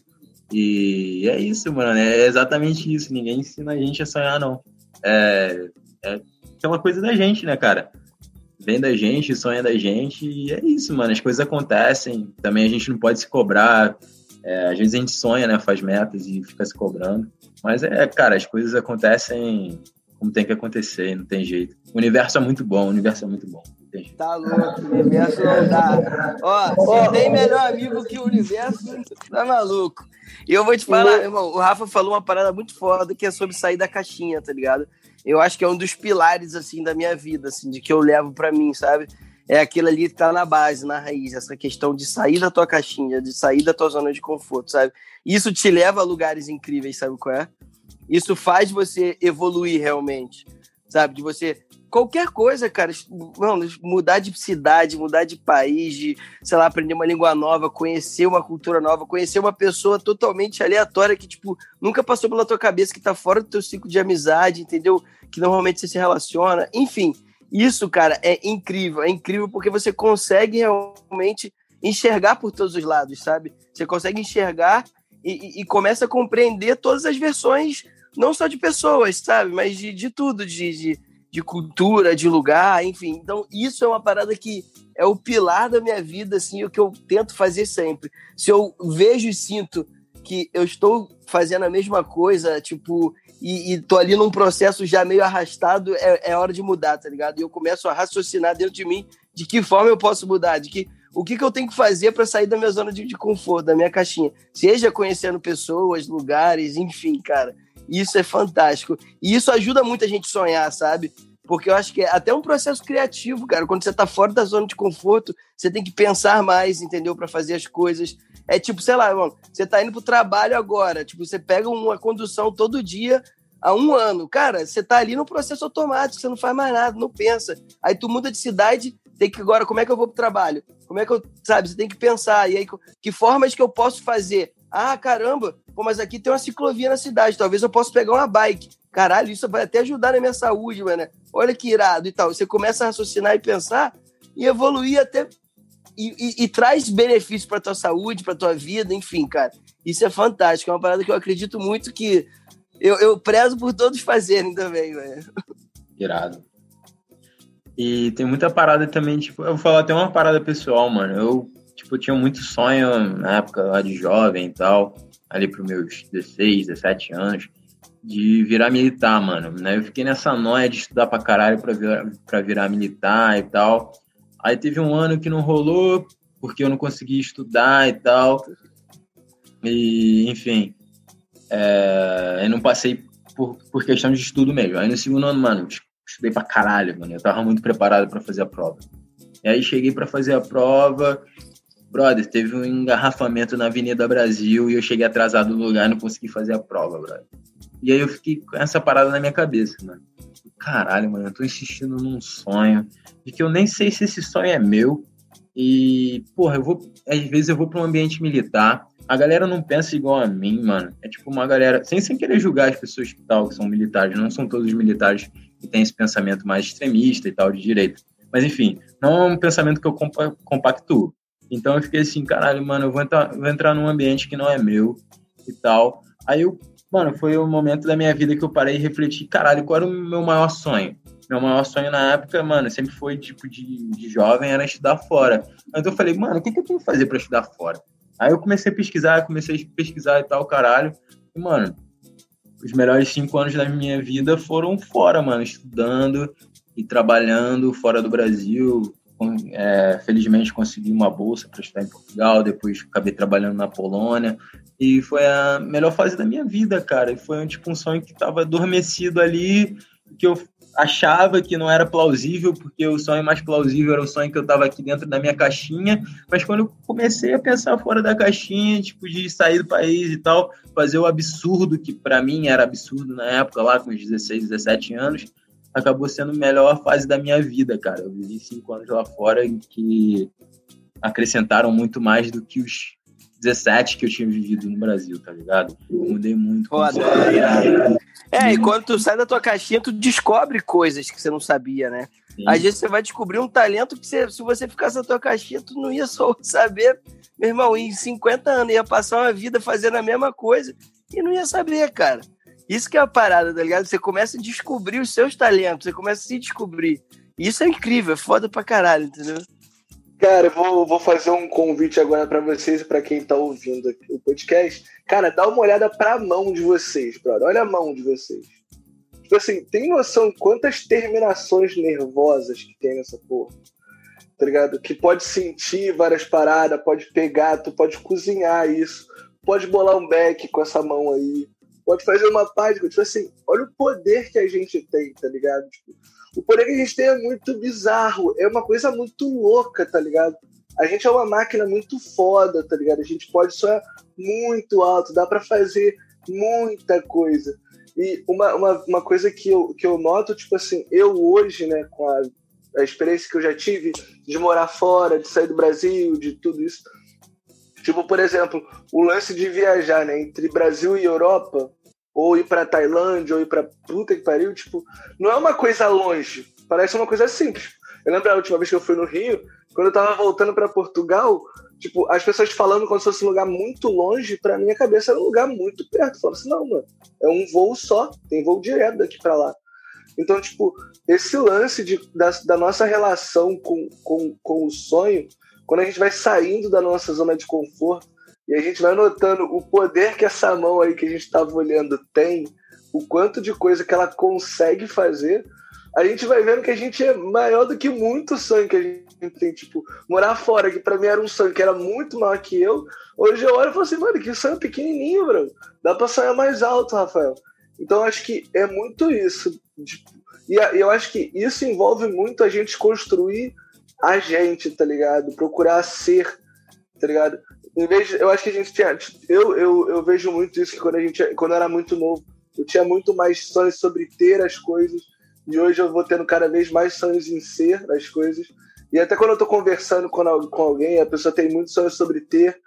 E é isso, mano. É exatamente isso. Ninguém ensina a gente a sonhar, não. É, é aquela coisa da gente, né, cara? Vem da gente, sonha da gente, e é isso, mano. As coisas acontecem. Também a gente não pode se cobrar. É, às vezes a gente sonha, né? Faz metas e fica se cobrando. Mas é, cara, as coisas acontecem como tem que acontecer, não tem jeito. O universo é muito bom, o universo é muito bom. Tá louco, o universo não dá. Ó, se tem melhor amigo que o universo, tá maluco. E eu vou te falar, irmão, o Rafa falou uma parada muito foda que é sobre sair da caixinha, tá ligado? Eu acho que é um dos pilares, assim, da minha vida, assim, de que eu levo para mim, sabe? É aquilo ali que tá na base, na raiz, essa questão de sair da tua caixinha, de sair da tua zona de conforto, sabe? Isso te leva a lugares incríveis, sabe qual é? Isso faz você evoluir realmente, sabe? De você qualquer coisa, cara, mano, mudar de cidade, mudar de país, de, sei lá, aprender uma língua nova, conhecer uma cultura nova, conhecer uma pessoa totalmente aleatória que, tipo, nunca passou pela tua cabeça, que tá fora do teu ciclo de amizade, entendeu? Que normalmente você se relaciona. Enfim, isso, cara, é incrível. É incrível porque você consegue realmente enxergar por todos os lados, sabe? Você consegue enxergar e, e, e começa a compreender todas as versões, não só de pessoas, sabe? Mas de, de tudo, de, de de cultura, de lugar, enfim. Então, isso é uma parada que é o pilar da minha vida, assim, o que eu tento fazer sempre. Se eu vejo e sinto que eu estou fazendo a mesma coisa, tipo, e, e tô ali num processo já meio arrastado, é, é hora de mudar, tá ligado? E eu começo a raciocinar dentro de mim de que forma eu posso mudar, de que o que, que eu tenho que fazer para sair da minha zona de, de conforto, da minha caixinha. Seja conhecendo pessoas, lugares, enfim, cara. Isso é fantástico. E isso ajuda muito a gente sonhar, sabe? Porque eu acho que é até um processo criativo, cara. Quando você tá fora da zona de conforto, você tem que pensar mais, entendeu? para fazer as coisas. É tipo, sei lá, mano, você tá indo pro trabalho agora. Tipo, você pega uma condução todo dia há um ano. Cara, você tá ali no processo automático, você não faz mais nada, não pensa. Aí tu muda de cidade, tem que agora, como é que eu vou pro trabalho? Como é que eu, sabe, você tem que pensar. E aí, que formas que eu posso fazer? Ah, caramba, pô, mas aqui tem uma ciclovia na cidade, talvez eu possa pegar uma bike. Caralho, isso vai até ajudar na minha saúde, mano. Olha que irado e tal. Você começa a raciocinar e pensar e evoluir até. E, e, e traz benefícios para tua saúde, para tua vida, enfim, cara. Isso é fantástico. É uma parada que eu acredito muito que eu, eu prezo por todos fazerem também, velho. Irado. E tem muita parada também, tipo, eu vou falar até uma parada pessoal, mano. Eu, tipo, tinha muito sonho na época lá de jovem e tal, ali pros meus 16, 17 anos de virar militar, mano. Né? Eu fiquei nessa noia de estudar pra caralho pra virar, pra virar militar e tal. Aí teve um ano que não rolou, porque eu não consegui estudar e tal. E, enfim, é, eu não passei por, por questão de estudo mesmo. Aí no segundo ano, mano, estudei pra caralho, mano. Eu tava muito preparado para fazer a prova. E aí cheguei para fazer a prova. Brother, teve um engarrafamento na Avenida Brasil e eu cheguei atrasado no lugar e não consegui fazer a prova, brother. E aí eu fiquei com essa parada na minha cabeça, mano. Caralho, mano, eu tô insistindo num sonho de que eu nem sei se esse sonho é meu. E, porra, eu vou. Às vezes eu vou para um ambiente militar, a galera não pensa igual a mim, mano. É tipo uma galera, sem, sem querer julgar as pessoas que tal, que são militares, não são todos os militares que têm esse pensamento mais extremista e tal, de direita. Mas enfim, não é um pensamento que eu compactuo. Então eu fiquei assim, caralho, mano, eu vou entrar, vou entrar num ambiente que não é meu e tal. Aí eu, mano, foi o momento da minha vida que eu parei e refleti, caralho, qual era o meu maior sonho? Meu maior sonho na época, mano, sempre foi, tipo, de, de jovem, era estudar fora. Então eu falei, mano, o que, que eu tenho que fazer para estudar fora? Aí eu comecei a pesquisar, comecei a pesquisar e tal, caralho. E, mano, os melhores cinco anos da minha vida foram fora, mano, estudando e trabalhando fora do Brasil. É, felizmente consegui uma bolsa para estudar em Portugal, depois acabei trabalhando na Polônia. E foi a melhor fase da minha vida, cara. E foi tipo, um sonho que estava adormecido ali, que eu achava que não era plausível, porque o sonho mais plausível era o sonho que eu estava aqui dentro da minha caixinha, mas quando eu comecei a pensar fora da caixinha, tipo, de sair do país e tal, fazer o absurdo, que para mim era absurdo na época, lá com os 16, 17 anos, acabou sendo a melhor fase da minha vida, cara. Eu vivi cinco anos lá fora que acrescentaram muito mais do que os 17 que eu tinha vivido no Brasil, tá ligado? Eu mudei muito. Foda. É, e quando tu sai da tua caixinha, tu descobre coisas que você não sabia, né? Sim. Às vezes você vai descobrir um talento que você, se você ficasse na tua caixinha, tu não ia só saber. Meu irmão, em 50 anos ia passar uma vida fazendo a mesma coisa e não ia saber, cara. Isso que é a parada, tá ligado? Você começa a descobrir os seus talentos, você começa a se descobrir. Isso é incrível, é foda pra caralho, entendeu? Cara, eu vou, vou fazer um convite agora para vocês e para quem tá ouvindo o podcast. Cara, dá uma olhada pra mão de vocês, brother. Olha a mão de vocês. Tipo assim, tem noção quantas terminações nervosas que tem nessa porra? Tá ligado? Que pode sentir várias paradas, pode pegar, tu pode cozinhar isso, pode bolar um beck com essa mão aí, pode fazer uma página. Tipo assim, olha o poder que a gente tem, tá ligado? Tipo, o poder que a gente tem é muito bizarro, é uma coisa muito louca, tá ligado? A gente é uma máquina muito foda, tá ligado? A gente pode sonhar muito alto, dá para fazer muita coisa. E uma, uma, uma coisa que eu, que eu noto, tipo assim, eu hoje, né, com a, a experiência que eu já tive de morar fora, de sair do Brasil, de tudo isso. Tipo, por exemplo, o lance de viajar, né, entre Brasil e Europa, ou ir para Tailândia, ou ir para puta que pariu, tipo, não é uma coisa longe, parece uma coisa simples. Eu lembro a última vez que eu fui no Rio, quando eu tava voltando para Portugal, tipo, as pessoas falando como se fosse um lugar muito longe, para minha cabeça era um lugar muito perto. Falava assim, não, mano, é um voo só, tem voo direto daqui para lá. Então, tipo, esse lance de, da, da nossa relação com, com, com o sonho, quando a gente vai saindo da nossa zona de conforto, e a gente vai notando o poder que essa mão aí que a gente estava olhando tem, o quanto de coisa que ela consegue fazer. A gente vai vendo que a gente é maior do que muito sonho que a gente tem. Tipo, morar fora, que para mim era um sonho que era muito maior que eu. Hoje eu olho e falo assim, mano, que sonho pequenininho, bro. Dá pra sonhar mais alto, Rafael. Então acho que é muito isso. Tipo, e eu acho que isso envolve muito a gente construir a gente, tá ligado? Procurar ser, tá ligado? Em vez de, eu acho que a gente tinha eu, eu, eu vejo muito isso que quando a gente quando eu era muito novo eu tinha muito mais sonhos sobre ter as coisas e hoje eu vou tendo cada vez mais sonhos em ser as coisas. E até quando eu tô conversando com, com alguém a pessoa tem muitos sonhos sobre ter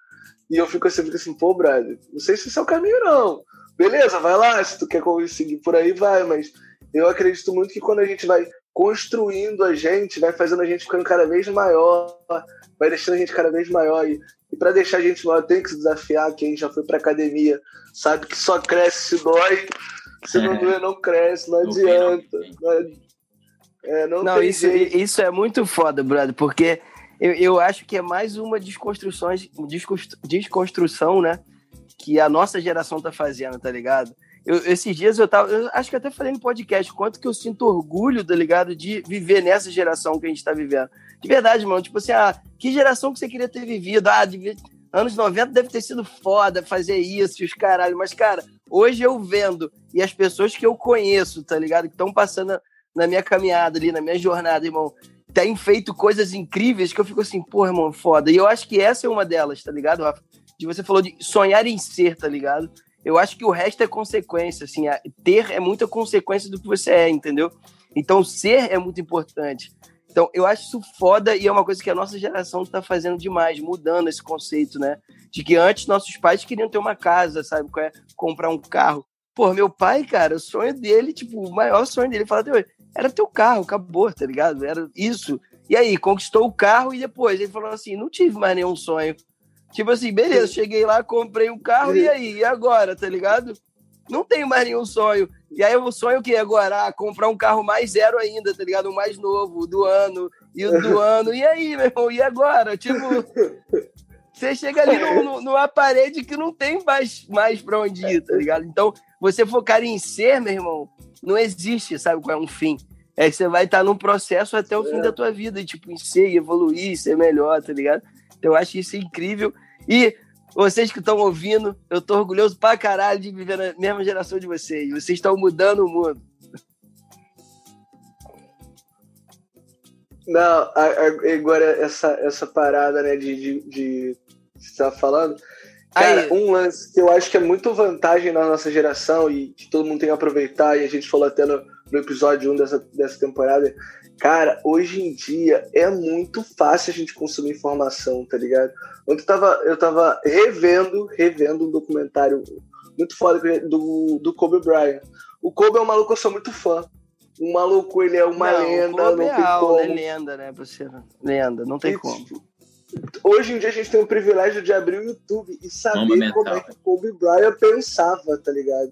e eu fico assim, fico assim pô brother não sei se esse é o caminho não. Beleza vai lá se tu quer conseguir por aí vai mas eu acredito muito que quando a gente vai construindo a gente vai fazendo a gente ficando cada vez maior vai deixando a gente cada vez maior e e para deixar a gente maior, tem que se desafiar. Quem já foi para academia sabe que só cresce se dói. Se não é. doer, não cresce, não, adianta. é, não, não isso, isso é muito foda, brother, porque eu, eu acho que é mais uma desconstrução, desconstrução, né? Que a nossa geração tá fazendo, tá ligado? Eu, esses dias eu tava. Eu acho que até falei no podcast quanto que eu sinto orgulho, tá ligado? De viver nessa geração que a gente tá vivendo. De verdade, mano. Tipo assim, ah, que geração que você queria ter vivido? Ah, de, anos 90 deve ter sido foda fazer isso, os caralho. Mas, cara, hoje eu vendo e as pessoas que eu conheço, tá ligado? Que estão passando na minha caminhada ali, na minha jornada, irmão, têm feito coisas incríveis que eu fico assim, pô, irmão, foda. E eu acho que essa é uma delas, tá ligado, Rafa? De você falou de sonhar em ser, tá ligado? Eu acho que o resto é consequência, assim, ter é muita consequência do que você é, entendeu? Então, ser é muito importante. Então, eu acho isso foda e é uma coisa que a nossa geração está fazendo demais, mudando esse conceito, né? De que antes nossos pais queriam ter uma casa, sabe? É? Comprar um carro. Pô, meu pai, cara, o sonho dele, tipo, o maior sonho dele, fala até hoje, era ter o carro, acabou, tá ligado? Era isso. E aí, conquistou o carro e depois ele falou assim: não tive mais nenhum sonho. Tipo assim, beleza, cheguei lá, comprei um carro, e aí? E agora, tá ligado? Não tenho mais nenhum sonho. E aí o sonho que agora? Ah, comprar um carro mais zero ainda, tá ligado? O mais novo, do ano, e o do ano. E aí, meu irmão, e agora? Tipo, você chega ali no, numa parede que não tem mais, mais pra onde ir, tá ligado? Então, você focar em ser, meu irmão, não existe, sabe qual é um fim. É que você vai estar num processo até o fim da tua vida, tipo, em ser, evoluir, ser melhor, tá ligado? Eu acho isso incrível. E vocês que estão ouvindo, eu tô orgulhoso pra caralho de viver na mesma geração de vocês. Vocês estão mudando o mundo. Não, agora essa, essa parada, né, de, de, de você tá falando. Cara, Aí. um lance que eu acho que é muito vantagem na nossa geração e que todo mundo tem que aproveitar, e a gente falou até no, no episódio 1 dessa, dessa temporada, Cara, hoje em dia é muito fácil a gente consumir informação, tá ligado? Ontem eu tava, eu tava revendo, revendo um documentário muito foda do, do Kobe Bryant. O Kobe é um maluco que eu sou muito fã. O maluco, ele é uma não, lenda, não é tem como. É lenda, né, você? Lenda, não tem e, como. Hoje em dia a gente tem o privilégio de abrir o YouTube e saber como é que o Kobe Bryant pensava, tá ligado?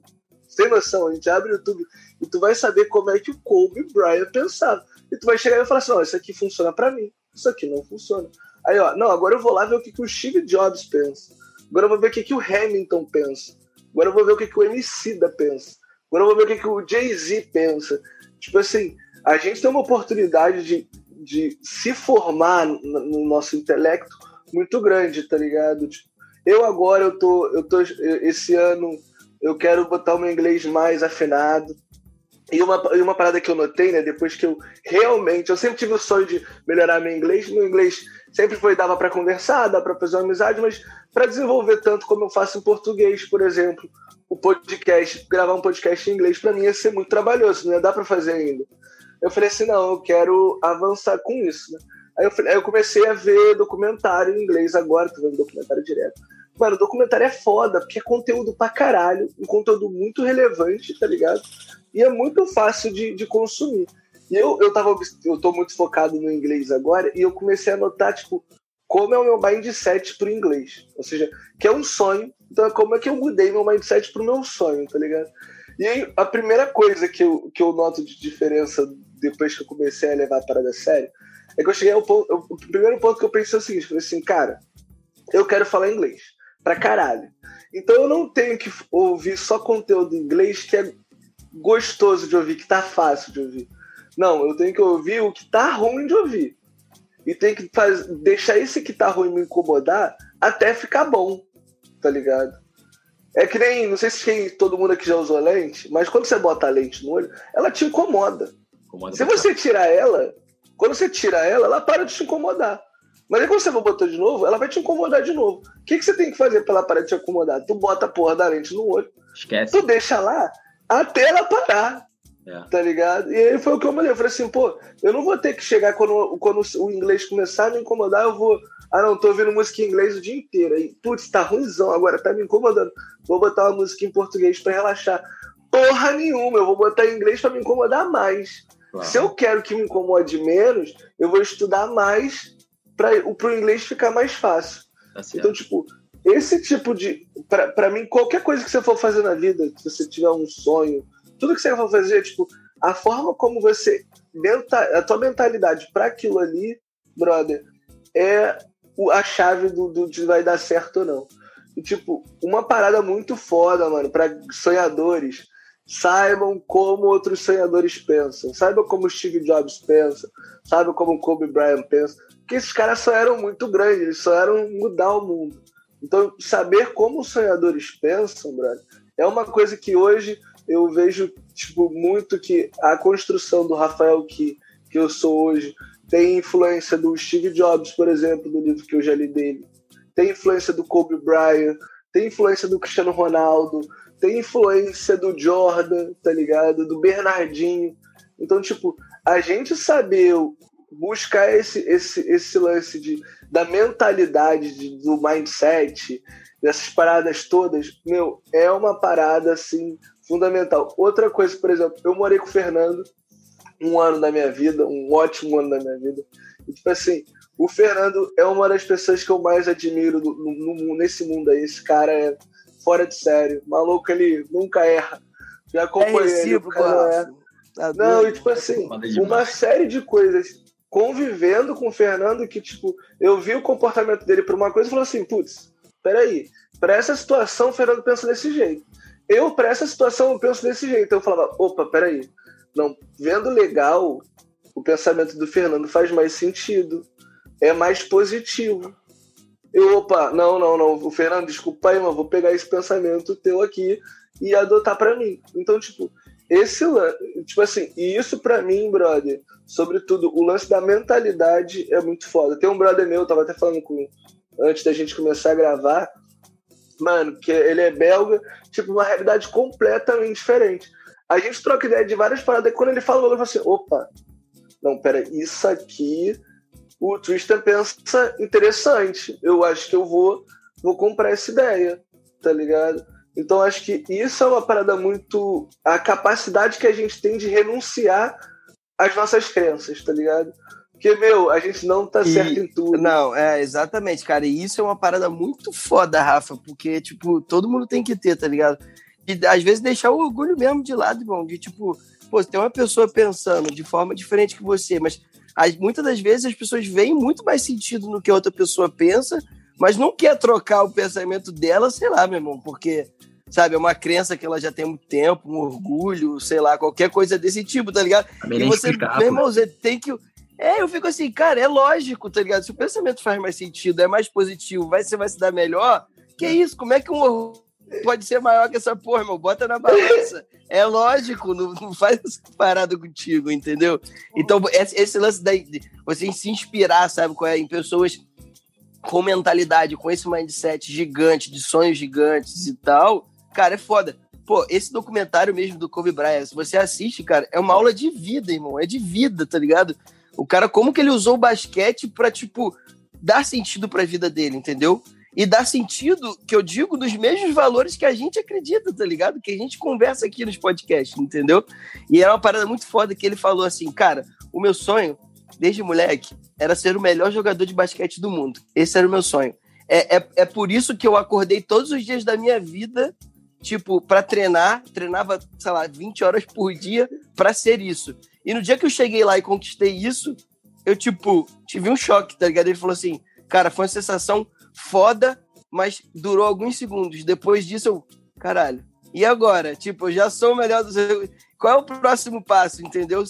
Tem noção? A gente abre o YouTube e tu vai saber como é que o Kobe Bryant pensava. E tu vai chegar e falar assim: ó, isso aqui funciona para mim, isso aqui não funciona. Aí, ó, não, agora eu vou lá ver o que, que o Steve Jobs pensa. Agora eu vou ver o que, que o Hamilton pensa. Agora eu vou ver o que, que o MC da pensa. Agora eu vou ver o que, que o Jay-Z pensa. Tipo assim, a gente tem uma oportunidade de, de se formar no, no nosso intelecto muito grande, tá ligado? Tipo, eu agora, eu tô, eu tô, esse ano, eu quero botar o meu inglês mais afinado. E uma, e uma parada que eu notei, né, depois que eu realmente, eu sempre tive o sonho de melhorar meu inglês, meu inglês sempre foi, dava para conversar, dava para fazer uma amizade, mas para desenvolver tanto como eu faço em português, por exemplo, o podcast, gravar um podcast em inglês para mim ia ser muito trabalhoso, não ia dar para fazer ainda. Eu falei assim, não, eu quero avançar com isso, né? Aí eu, aí eu comecei a ver documentário em inglês agora, tô vendo documentário direto. Mano, documentário é foda, porque é conteúdo pra caralho, um conteúdo muito relevante, tá ligado? E é muito fácil de, de consumir. E eu, eu, tava, eu tô muito focado no inglês agora e eu comecei a notar, tipo, como é o meu mindset pro inglês. Ou seja, que é um sonho. Então, é como é que eu mudei meu mindset pro meu sonho, tá ligado? E aí, a primeira coisa que eu, que eu noto de diferença depois que eu comecei a levar a parada a sério é que eu cheguei ao ponto. O primeiro ponto que eu pensei é o seguinte: eu falei assim, cara, eu quero falar inglês pra caralho. Então eu não tenho que ouvir só conteúdo em inglês que é gostoso de ouvir, que tá fácil de ouvir. Não, eu tenho que ouvir o que tá ruim de ouvir. E tem que faz, deixar esse que tá ruim me incomodar até ficar bom, tá ligado? É que nem, não sei se quem, todo mundo aqui já usou lente, mas quando você bota a lente no olho, ela te incomoda. incomoda se você tirar ela, quando você tira ela, ela para de te incomodar. Mas aí quando você botar de novo, ela vai te incomodar de novo. O que, que você tem que fazer pra ela parar de te incomodar? Tu bota a porra da lente no olho. Esquece. Tu deixa lá até ela parar. É. Tá ligado? E aí foi o que eu falei. Eu falei assim, pô, eu não vou ter que chegar quando, quando o inglês começar a me incomodar, eu vou. Ah, não, tô ouvindo música em inglês o dia inteiro. Aí, putz, tá ruimzão, agora tá me incomodando. Vou botar uma música em português para relaxar. Porra nenhuma, eu vou botar em inglês para me incomodar mais. Claro. Se eu quero que me incomode menos, eu vou estudar mais para o inglês ficar mais fácil. Tá então, tipo, esse tipo de. para mim, qualquer coisa que você for fazer na vida, se você tiver um sonho, tudo que você for fazer, tipo, a forma como você. A tua mentalidade para aquilo ali, brother, é a chave do, do de vai dar certo ou não. E, tipo, uma parada muito foda, mano, para sonhadores. Saibam como outros sonhadores pensam. Saibam como Steve Jobs pensa. Saibam como Kobe Bryant pensa. Porque esses caras só eram muito grandes, eles só eram mudar o mundo. Então, saber como os sonhadores pensam, brother, é uma coisa que hoje eu vejo tipo, muito que a construção do Rafael que, que eu sou hoje tem influência do Steve Jobs, por exemplo, do livro que eu já li dele. Tem influência do Kobe Bryant, tem influência do Cristiano Ronaldo, tem influência do Jordan, tá ligado? Do Bernardinho. Então, tipo, a gente saber buscar esse, esse, esse lance de, da mentalidade, de, do mindset, dessas paradas todas, meu, é uma parada assim fundamental. Outra coisa, por exemplo, eu morei com o Fernando um ano da minha vida, um ótimo ano da minha vida. E, tipo assim, o Fernando é uma das pessoas que eu mais admiro no, no, nesse mundo aí. Esse cara é fora de sério. Maluco, ele nunca erra. Já acompanhei é ele. O cara é... Tá Não, e tipo assim, uma série de coisas convivendo com o Fernando que, tipo, eu vi o comportamento dele por uma coisa e falei assim, putz, peraí, para essa situação o Fernando pensa desse jeito. Eu, para essa situação, eu penso desse jeito. Eu falava, opa, peraí, não, vendo legal, o pensamento do Fernando faz mais sentido, é mais positivo. Eu, opa, não, não, não, o Fernando, desculpa aí, mas vou pegar esse pensamento teu aqui e adotar para mim. Então, tipo, esse tipo assim, e isso para mim, brother, sobretudo o lance da mentalidade é muito foda. Tem um brother meu, eu tava até falando com antes da gente começar a gravar, mano, que ele é belga, tipo uma realidade completamente diferente. A gente troca ideia de várias paradas, e quando ele fala, eu falo assim, opa, não, pera, isso aqui o Tristan pensa interessante. Eu acho que eu vou vou comprar essa ideia, tá ligado? Então acho que isso é uma parada muito. a capacidade que a gente tem de renunciar às nossas crenças, tá ligado? Porque, meu, a gente não tá e, certo em tudo. Não, é, exatamente, cara. E isso é uma parada muito foda, Rafa, porque, tipo, todo mundo tem que ter, tá ligado? E às vezes deixar o orgulho mesmo de lado, irmão, de tipo, pô, tem uma pessoa pensando de forma diferente que você, mas as, muitas das vezes as pessoas veem muito mais sentido no que a outra pessoa pensa, mas não quer trocar o pensamento dela, sei lá, meu irmão, porque sabe? É uma crença que ela já tem muito tempo, um orgulho, sei lá, qualquer coisa desse tipo, tá ligado? e você, meu irmão, você tem que. É, eu fico assim, cara, é lógico, tá ligado? Se o pensamento faz mais sentido, é mais positivo, vai, você vai se dar melhor, que isso? Como é que um orgulho pode ser maior que essa porra, irmão? Bota na balança. É lógico, não, não faz parada contigo, entendeu? Então, esse, esse lance daí, você se inspirar, sabe, é, em pessoas com mentalidade, com esse mindset gigante, de sonhos gigantes e tal, Cara, é foda. Pô, esse documentário mesmo do Kobe Bryant, se você assiste, cara, é uma aula de vida, irmão. É de vida, tá ligado? O cara, como que ele usou o basquete pra, tipo, dar sentido pra vida dele, entendeu? E dar sentido, que eu digo, dos mesmos valores que a gente acredita, tá ligado? Que a gente conversa aqui nos podcasts, entendeu? E era uma parada muito foda que ele falou assim, cara, o meu sonho, desde moleque, era ser o melhor jogador de basquete do mundo. Esse era o meu sonho. É, é, é por isso que eu acordei todos os dias da minha vida tipo, para treinar, treinava, sei lá, 20 horas por dia para ser isso. E no dia que eu cheguei lá e conquistei isso, eu, tipo, tive um choque, tá ligado? Ele falou assim, cara, foi uma sensação foda, mas durou alguns segundos. Depois disso, eu, caralho, e agora? Tipo, eu já sou o melhor dos. Qual é o próximo passo, entendeu?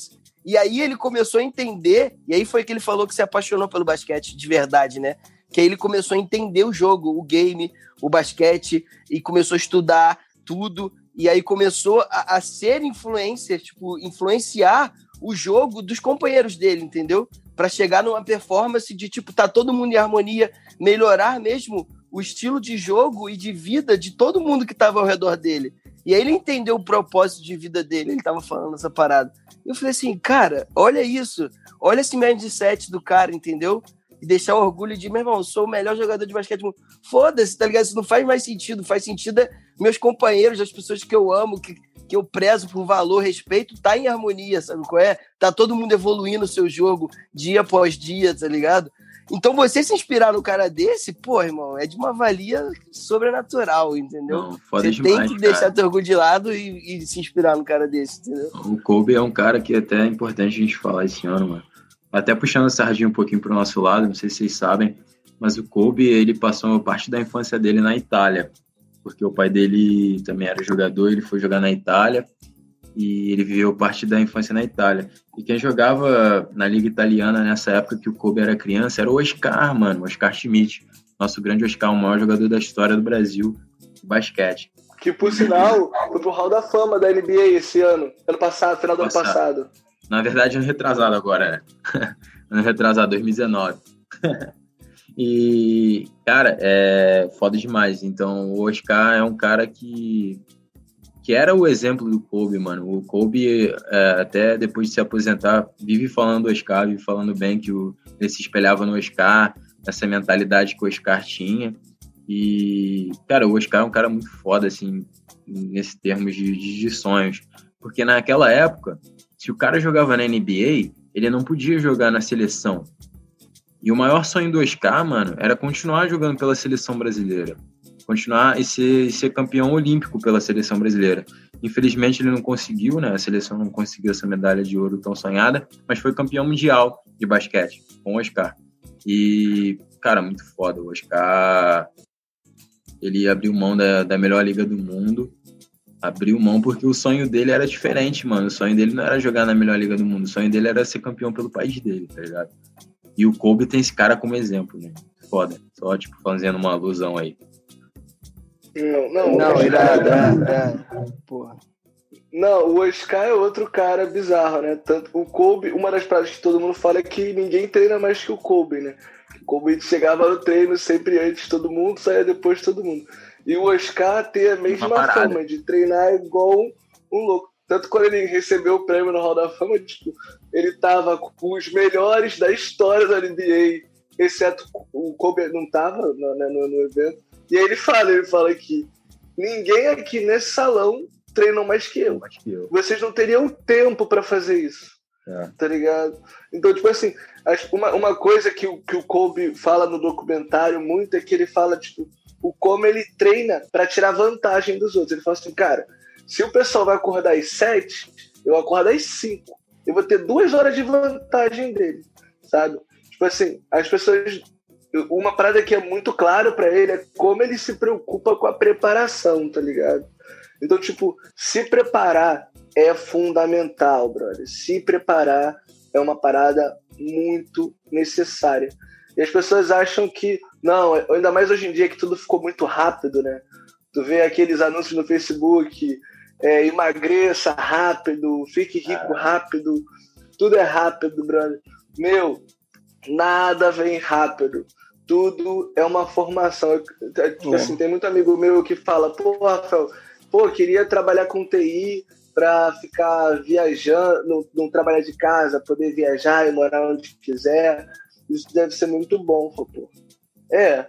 E aí ele começou a entender, e aí foi que ele falou que se apaixonou pelo basquete de verdade, né? Que aí ele começou a entender o jogo, o game, o basquete, e começou a estudar tudo, e aí começou a, a ser influencer, tipo, influenciar o jogo dos companheiros dele, entendeu? Para chegar numa performance de, tipo, tá todo mundo em harmonia, melhorar mesmo o estilo de jogo e de vida de todo mundo que estava ao redor dele. E aí ele entendeu o propósito de vida dele, ele tava falando essa parada. Eu falei assim, cara, olha isso, olha esse mindset do cara, entendeu? E deixar o orgulho de, meu irmão, sou o melhor jogador de basquete do mundo. Foda-se, tá ligado? Isso não faz mais sentido. Faz sentido é meus companheiros, as pessoas que eu amo, que, que eu prezo por valor, respeito, tá em harmonia, sabe qual é? Tá todo mundo evoluindo o seu jogo dia após dia, tá ligado? Então você se inspirar no cara desse, pô, irmão, é de uma valia sobrenatural, entendeu? Não, você demais, tem que cara. deixar teu orgulho de lado e, e, se inspirar no cara desse, entendeu? O Kobe é um cara que até é importante a gente falar esse ano, mano até puxando a sardinha um pouquinho para o nosso lado, não sei se vocês sabem, mas o Kobe, ele passou parte da infância dele na Itália, porque o pai dele também era jogador, ele foi jogar na Itália, e ele viveu parte da infância na Itália. E quem jogava na Liga Italiana nessa época que o Kobe era criança era o Oscar, mano, Oscar Schmidt, nosso grande Oscar, o maior jogador da história do Brasil de basquete. Que, por sinal, foi pro Hall da Fama da NBA esse ano, ano passado, final do ano passado. Na verdade, ano retrasado agora, é. ano retrasado, 2019. e, cara, é foda demais. Então, o Oscar é um cara que, que era o exemplo do Kobe, mano. O Kobe, é, até depois de se aposentar, vive falando do Oscar, vive falando bem que o, ele se espelhava no Oscar, essa mentalidade que o Oscar tinha. E, cara, o Oscar é um cara muito foda, assim, nesse termos de, de sonhos. Porque naquela época, se o cara jogava na NBA, ele não podia jogar na seleção. E o maior sonho do Oscar, mano, era continuar jogando pela seleção brasileira. Continuar e ser, ser campeão olímpico pela seleção brasileira. Infelizmente ele não conseguiu, né? A seleção não conseguiu essa medalha de ouro tão sonhada, mas foi campeão mundial de basquete com o Oscar. E, cara, muito foda. O Oscar, ele abriu mão da, da melhor liga do mundo. Abriu mão porque o sonho dele era diferente, mano. O sonho dele não era jogar na melhor liga do mundo. O sonho dele era ser campeão pelo país dele, tá ligado? E o Kobe tem esse cara como exemplo, né? Foda. Só, tipo, fazendo uma alusão aí. Não, não, não, irado, é, é, porra. Não, o Oscar é outro cara bizarro, né? Tanto o Kobe, uma das frases que todo mundo fala é que ninguém treina mais que o Kobe, né? O Kobe chegava no treino sempre antes de todo mundo, saía depois de todo mundo. E o Oscar tem a mesma fama de treinar igual um louco. Tanto quando ele recebeu o prêmio no Hall da Fama, tipo, ele tava com os melhores da história da NBA, exceto o Kobe não tava no, né, no, no evento. E aí ele fala, ele fala que ninguém aqui nesse salão treinam mais que eu. Mais que eu. Vocês não teriam tempo para fazer isso. É. Tá ligado? Então, tipo assim, uma, uma coisa que o, que o Kobe fala no documentário muito é que ele fala, tipo, o como ele treina para tirar vantagem dos outros. Ele fala assim, cara, se o pessoal vai acordar às sete, eu acordo às cinco. Eu vou ter duas horas de vantagem dele, sabe? Tipo assim, as pessoas. Uma parada que é muito claro para ele é como ele se preocupa com a preparação, tá ligado? Então, tipo, se preparar é fundamental, brother. Se preparar é uma parada muito necessária. E as pessoas acham que, não, ainda mais hoje em dia que tudo ficou muito rápido, né? Tu vê aqueles anúncios no Facebook, é, emagreça rápido, fique rico ah. rápido, tudo é rápido, brother. Meu, nada vem rápido. Tudo é uma formação. Tipo assim, tem muito amigo meu que fala, pô, Rafael, pô, queria trabalhar com TI para ficar viajando, não, não, trabalhar de casa, poder viajar e morar onde quiser. Isso deve ser muito bom, pô. É,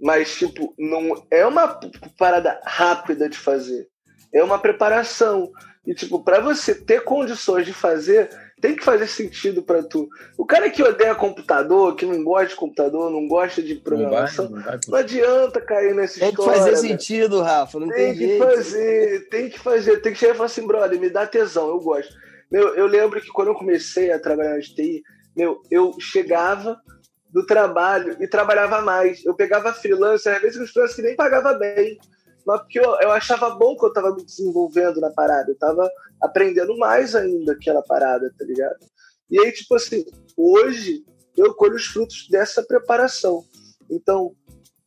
mas tipo, não é uma parada rápida de fazer é uma preparação. E, tipo, para você ter condições de fazer, tem que fazer sentido para tu. O cara que odeia computador, que não gosta de computador, não gosta de programação, não, vai, não, vai, não adianta cair nesse Tem que fazer né? sentido, Rafa, não tem, tem que jeito. fazer, tem que fazer, tem que chegar e falar assim, brother, me dá tesão, eu gosto. Meu, eu lembro que quando eu comecei a trabalhar na TI, meu, eu chegava do trabalho e trabalhava mais. Eu pegava freelancer, às vezes os freelancers que nem pagava bem mas porque eu, eu achava bom que eu tava me desenvolvendo na parada, eu tava aprendendo mais ainda aquela parada, tá ligado? E aí, tipo assim, hoje eu colho os frutos dessa preparação. Então,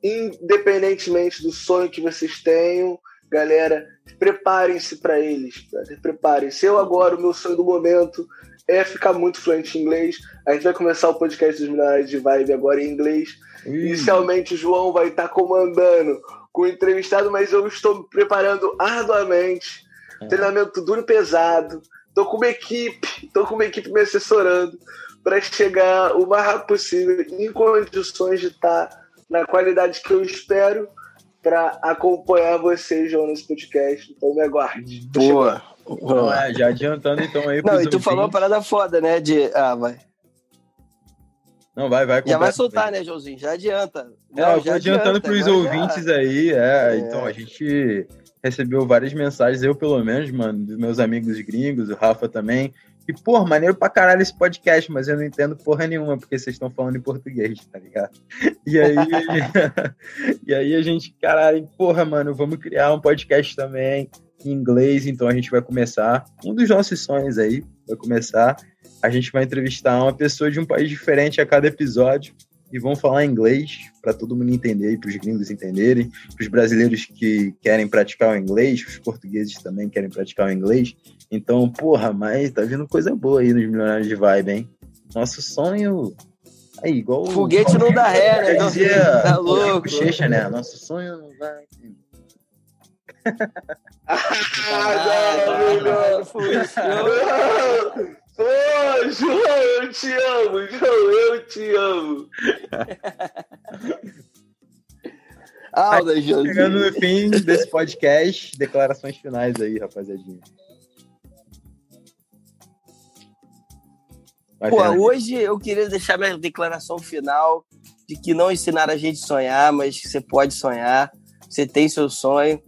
independentemente do sonho que vocês tenham, galera, preparem-se para eles, preparem-se. Eu agora, o meu sonho do momento é ficar muito fluente em inglês. A gente vai começar o podcast dos Milionários de Vibe agora em inglês. Inicialmente, o João vai estar tá comandando com o entrevistado, mas eu estou preparando arduamente. É. Treinamento duro e pesado. Estou com uma equipe, estou com uma equipe me assessorando para chegar o mais rápido possível em condições de estar na qualidade que eu espero para acompanhar vocês, João, nesse podcast. Então me aguarde. Boa. É, já adiantando então aí. Não, e tu ouvintes. falou uma parada foda, né? De. Ah, vai. Não, vai, vai. Já vai soltar, né, Joãozinho? Já adianta. Não, Não já adiantando para os ouvintes já... aí, é, é, Então, a gente recebeu várias mensagens, eu pelo menos, mano, dos meus amigos gringos, o Rafa também. E, porra, maneiro pra caralho esse podcast, mas eu não entendo porra nenhuma, porque vocês estão falando em português, tá ligado? E aí, e aí a gente, caralho, porra, mano, vamos criar um podcast também em inglês, então a gente vai começar. Um dos nossos sonhos aí vai começar a gente vai entrevistar uma pessoa de um país diferente a cada episódio e vão falar inglês para todo mundo entender, para os gringos entenderem, para os brasileiros que querem praticar o inglês, os portugueses também querem praticar o inglês. Então, porra, mas tá vindo coisa boa aí nos Milionários de Vibe, hein? Nosso sonho. Aí, igual. Foguete não dá ré, né? Dizia, tá louco. Bochecha, né? Nosso sonho não vai. ah, não. Ô, João, eu te amo, João, eu te amo. Alda, João. Chegando no fim desse podcast, declarações finais aí, rapaziadinha. Pô, hoje eu queria deixar minha declaração final de que não ensinar a gente a sonhar, mas que você pode sonhar, você tem seu sonho.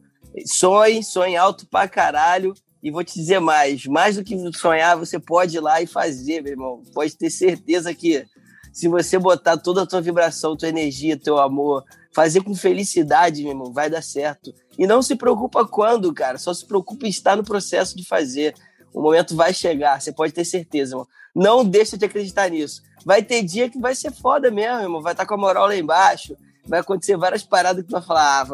Sonhe, sonhe alto pra caralho. E vou te dizer mais: mais do que sonhar, você pode ir lá e fazer, meu irmão. Pode ter certeza que se você botar toda a tua vibração, tua energia, teu amor, fazer com felicidade, meu irmão, vai dar certo. E não se preocupa quando, cara. Só se preocupa em estar no processo de fazer. O momento vai chegar, você pode ter certeza, irmão. Não deixa de acreditar nisso. Vai ter dia que vai ser foda mesmo, irmão. Vai estar tá com a moral lá embaixo. Vai acontecer várias paradas que tu vai falar, ah,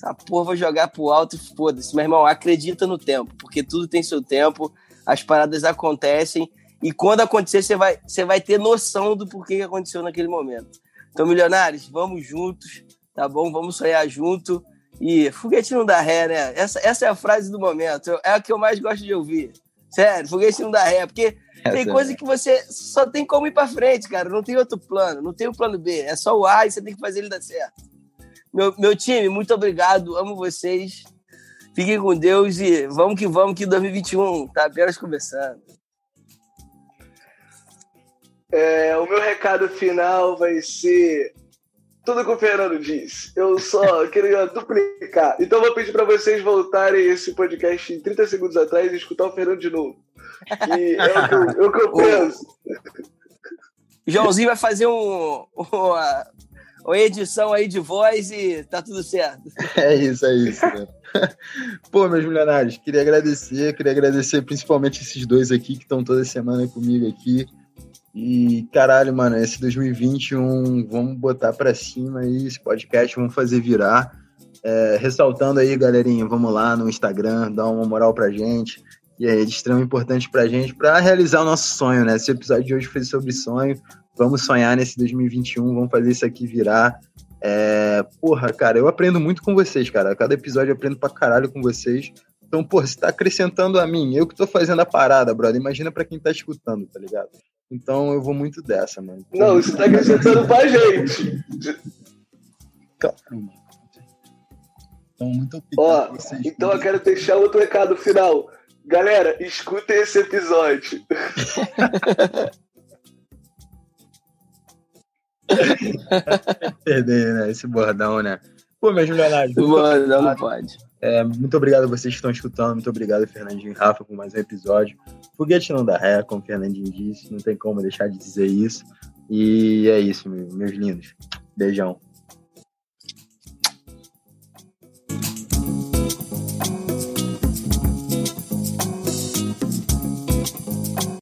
essa porra vou jogar pro alto e foda-se. Meu irmão, acredita no tempo, porque tudo tem seu tempo, as paradas acontecem. E quando acontecer, você vai, você vai ter noção do porquê que aconteceu naquele momento. Então, milionários, vamos juntos, tá bom? Vamos sonhar junto. E foguete não dá ré, né? Essa, essa é a frase do momento. É a que eu mais gosto de ouvir. Sério, foguete não dá ré, porque essa tem coisa é. que você só tem como ir para frente, cara. Não tem outro plano, não tem o um plano B. É só o A e você tem que fazer ele dar certo. Meu, meu time, muito obrigado. Amo vocês. Fiquem com Deus e vamos que vamos, que 2021 tá apenas começando. É, o meu recado final vai ser tudo que o Fernando disse. Eu só queria duplicar. Então vou pedir para vocês voltarem esse podcast em 30 segundos atrás e escutar o Fernando de novo. Que é o que eu, é o que eu penso. Joãozinho vai fazer um, uma, uma edição aí de voz e tá tudo certo. É isso, é isso. Né? Pô, meus milionários, queria agradecer, queria agradecer principalmente esses dois aqui que estão toda semana comigo aqui. E caralho, mano, esse 2021 vamos botar pra cima aí esse podcast, vamos fazer virar. É, ressaltando aí, galerinha, vamos lá no Instagram, dá uma moral pra gente. E é de extremo importante pra gente para realizar o nosso sonho, né? Esse episódio de hoje foi sobre sonho. Vamos sonhar nesse 2021, vamos fazer isso aqui virar. É, porra, cara, eu aprendo muito com vocês, cara. Cada episódio eu aprendo pra caralho com vocês. Então, porra, você tá acrescentando a mim, eu que tô fazendo a parada, brother. Imagina pra quem tá escutando, tá ligado? Então eu vou muito dessa, mano. Não, você tá acrescentando pra gente. Calma. Então, muito Ó, então eu quero deixar outro recado final. Galera, escutem esse episódio. Perder, né? Esse bordão, né? Pô, meus milionários. O bordão não pode. É, muito obrigado a vocês que estão escutando. Muito obrigado, Fernandinho e Rafa, por mais um episódio. Foguete não dá ré, como o Fernandinho disse. Não tem como deixar de dizer isso. E é isso, meus lindos. Beijão.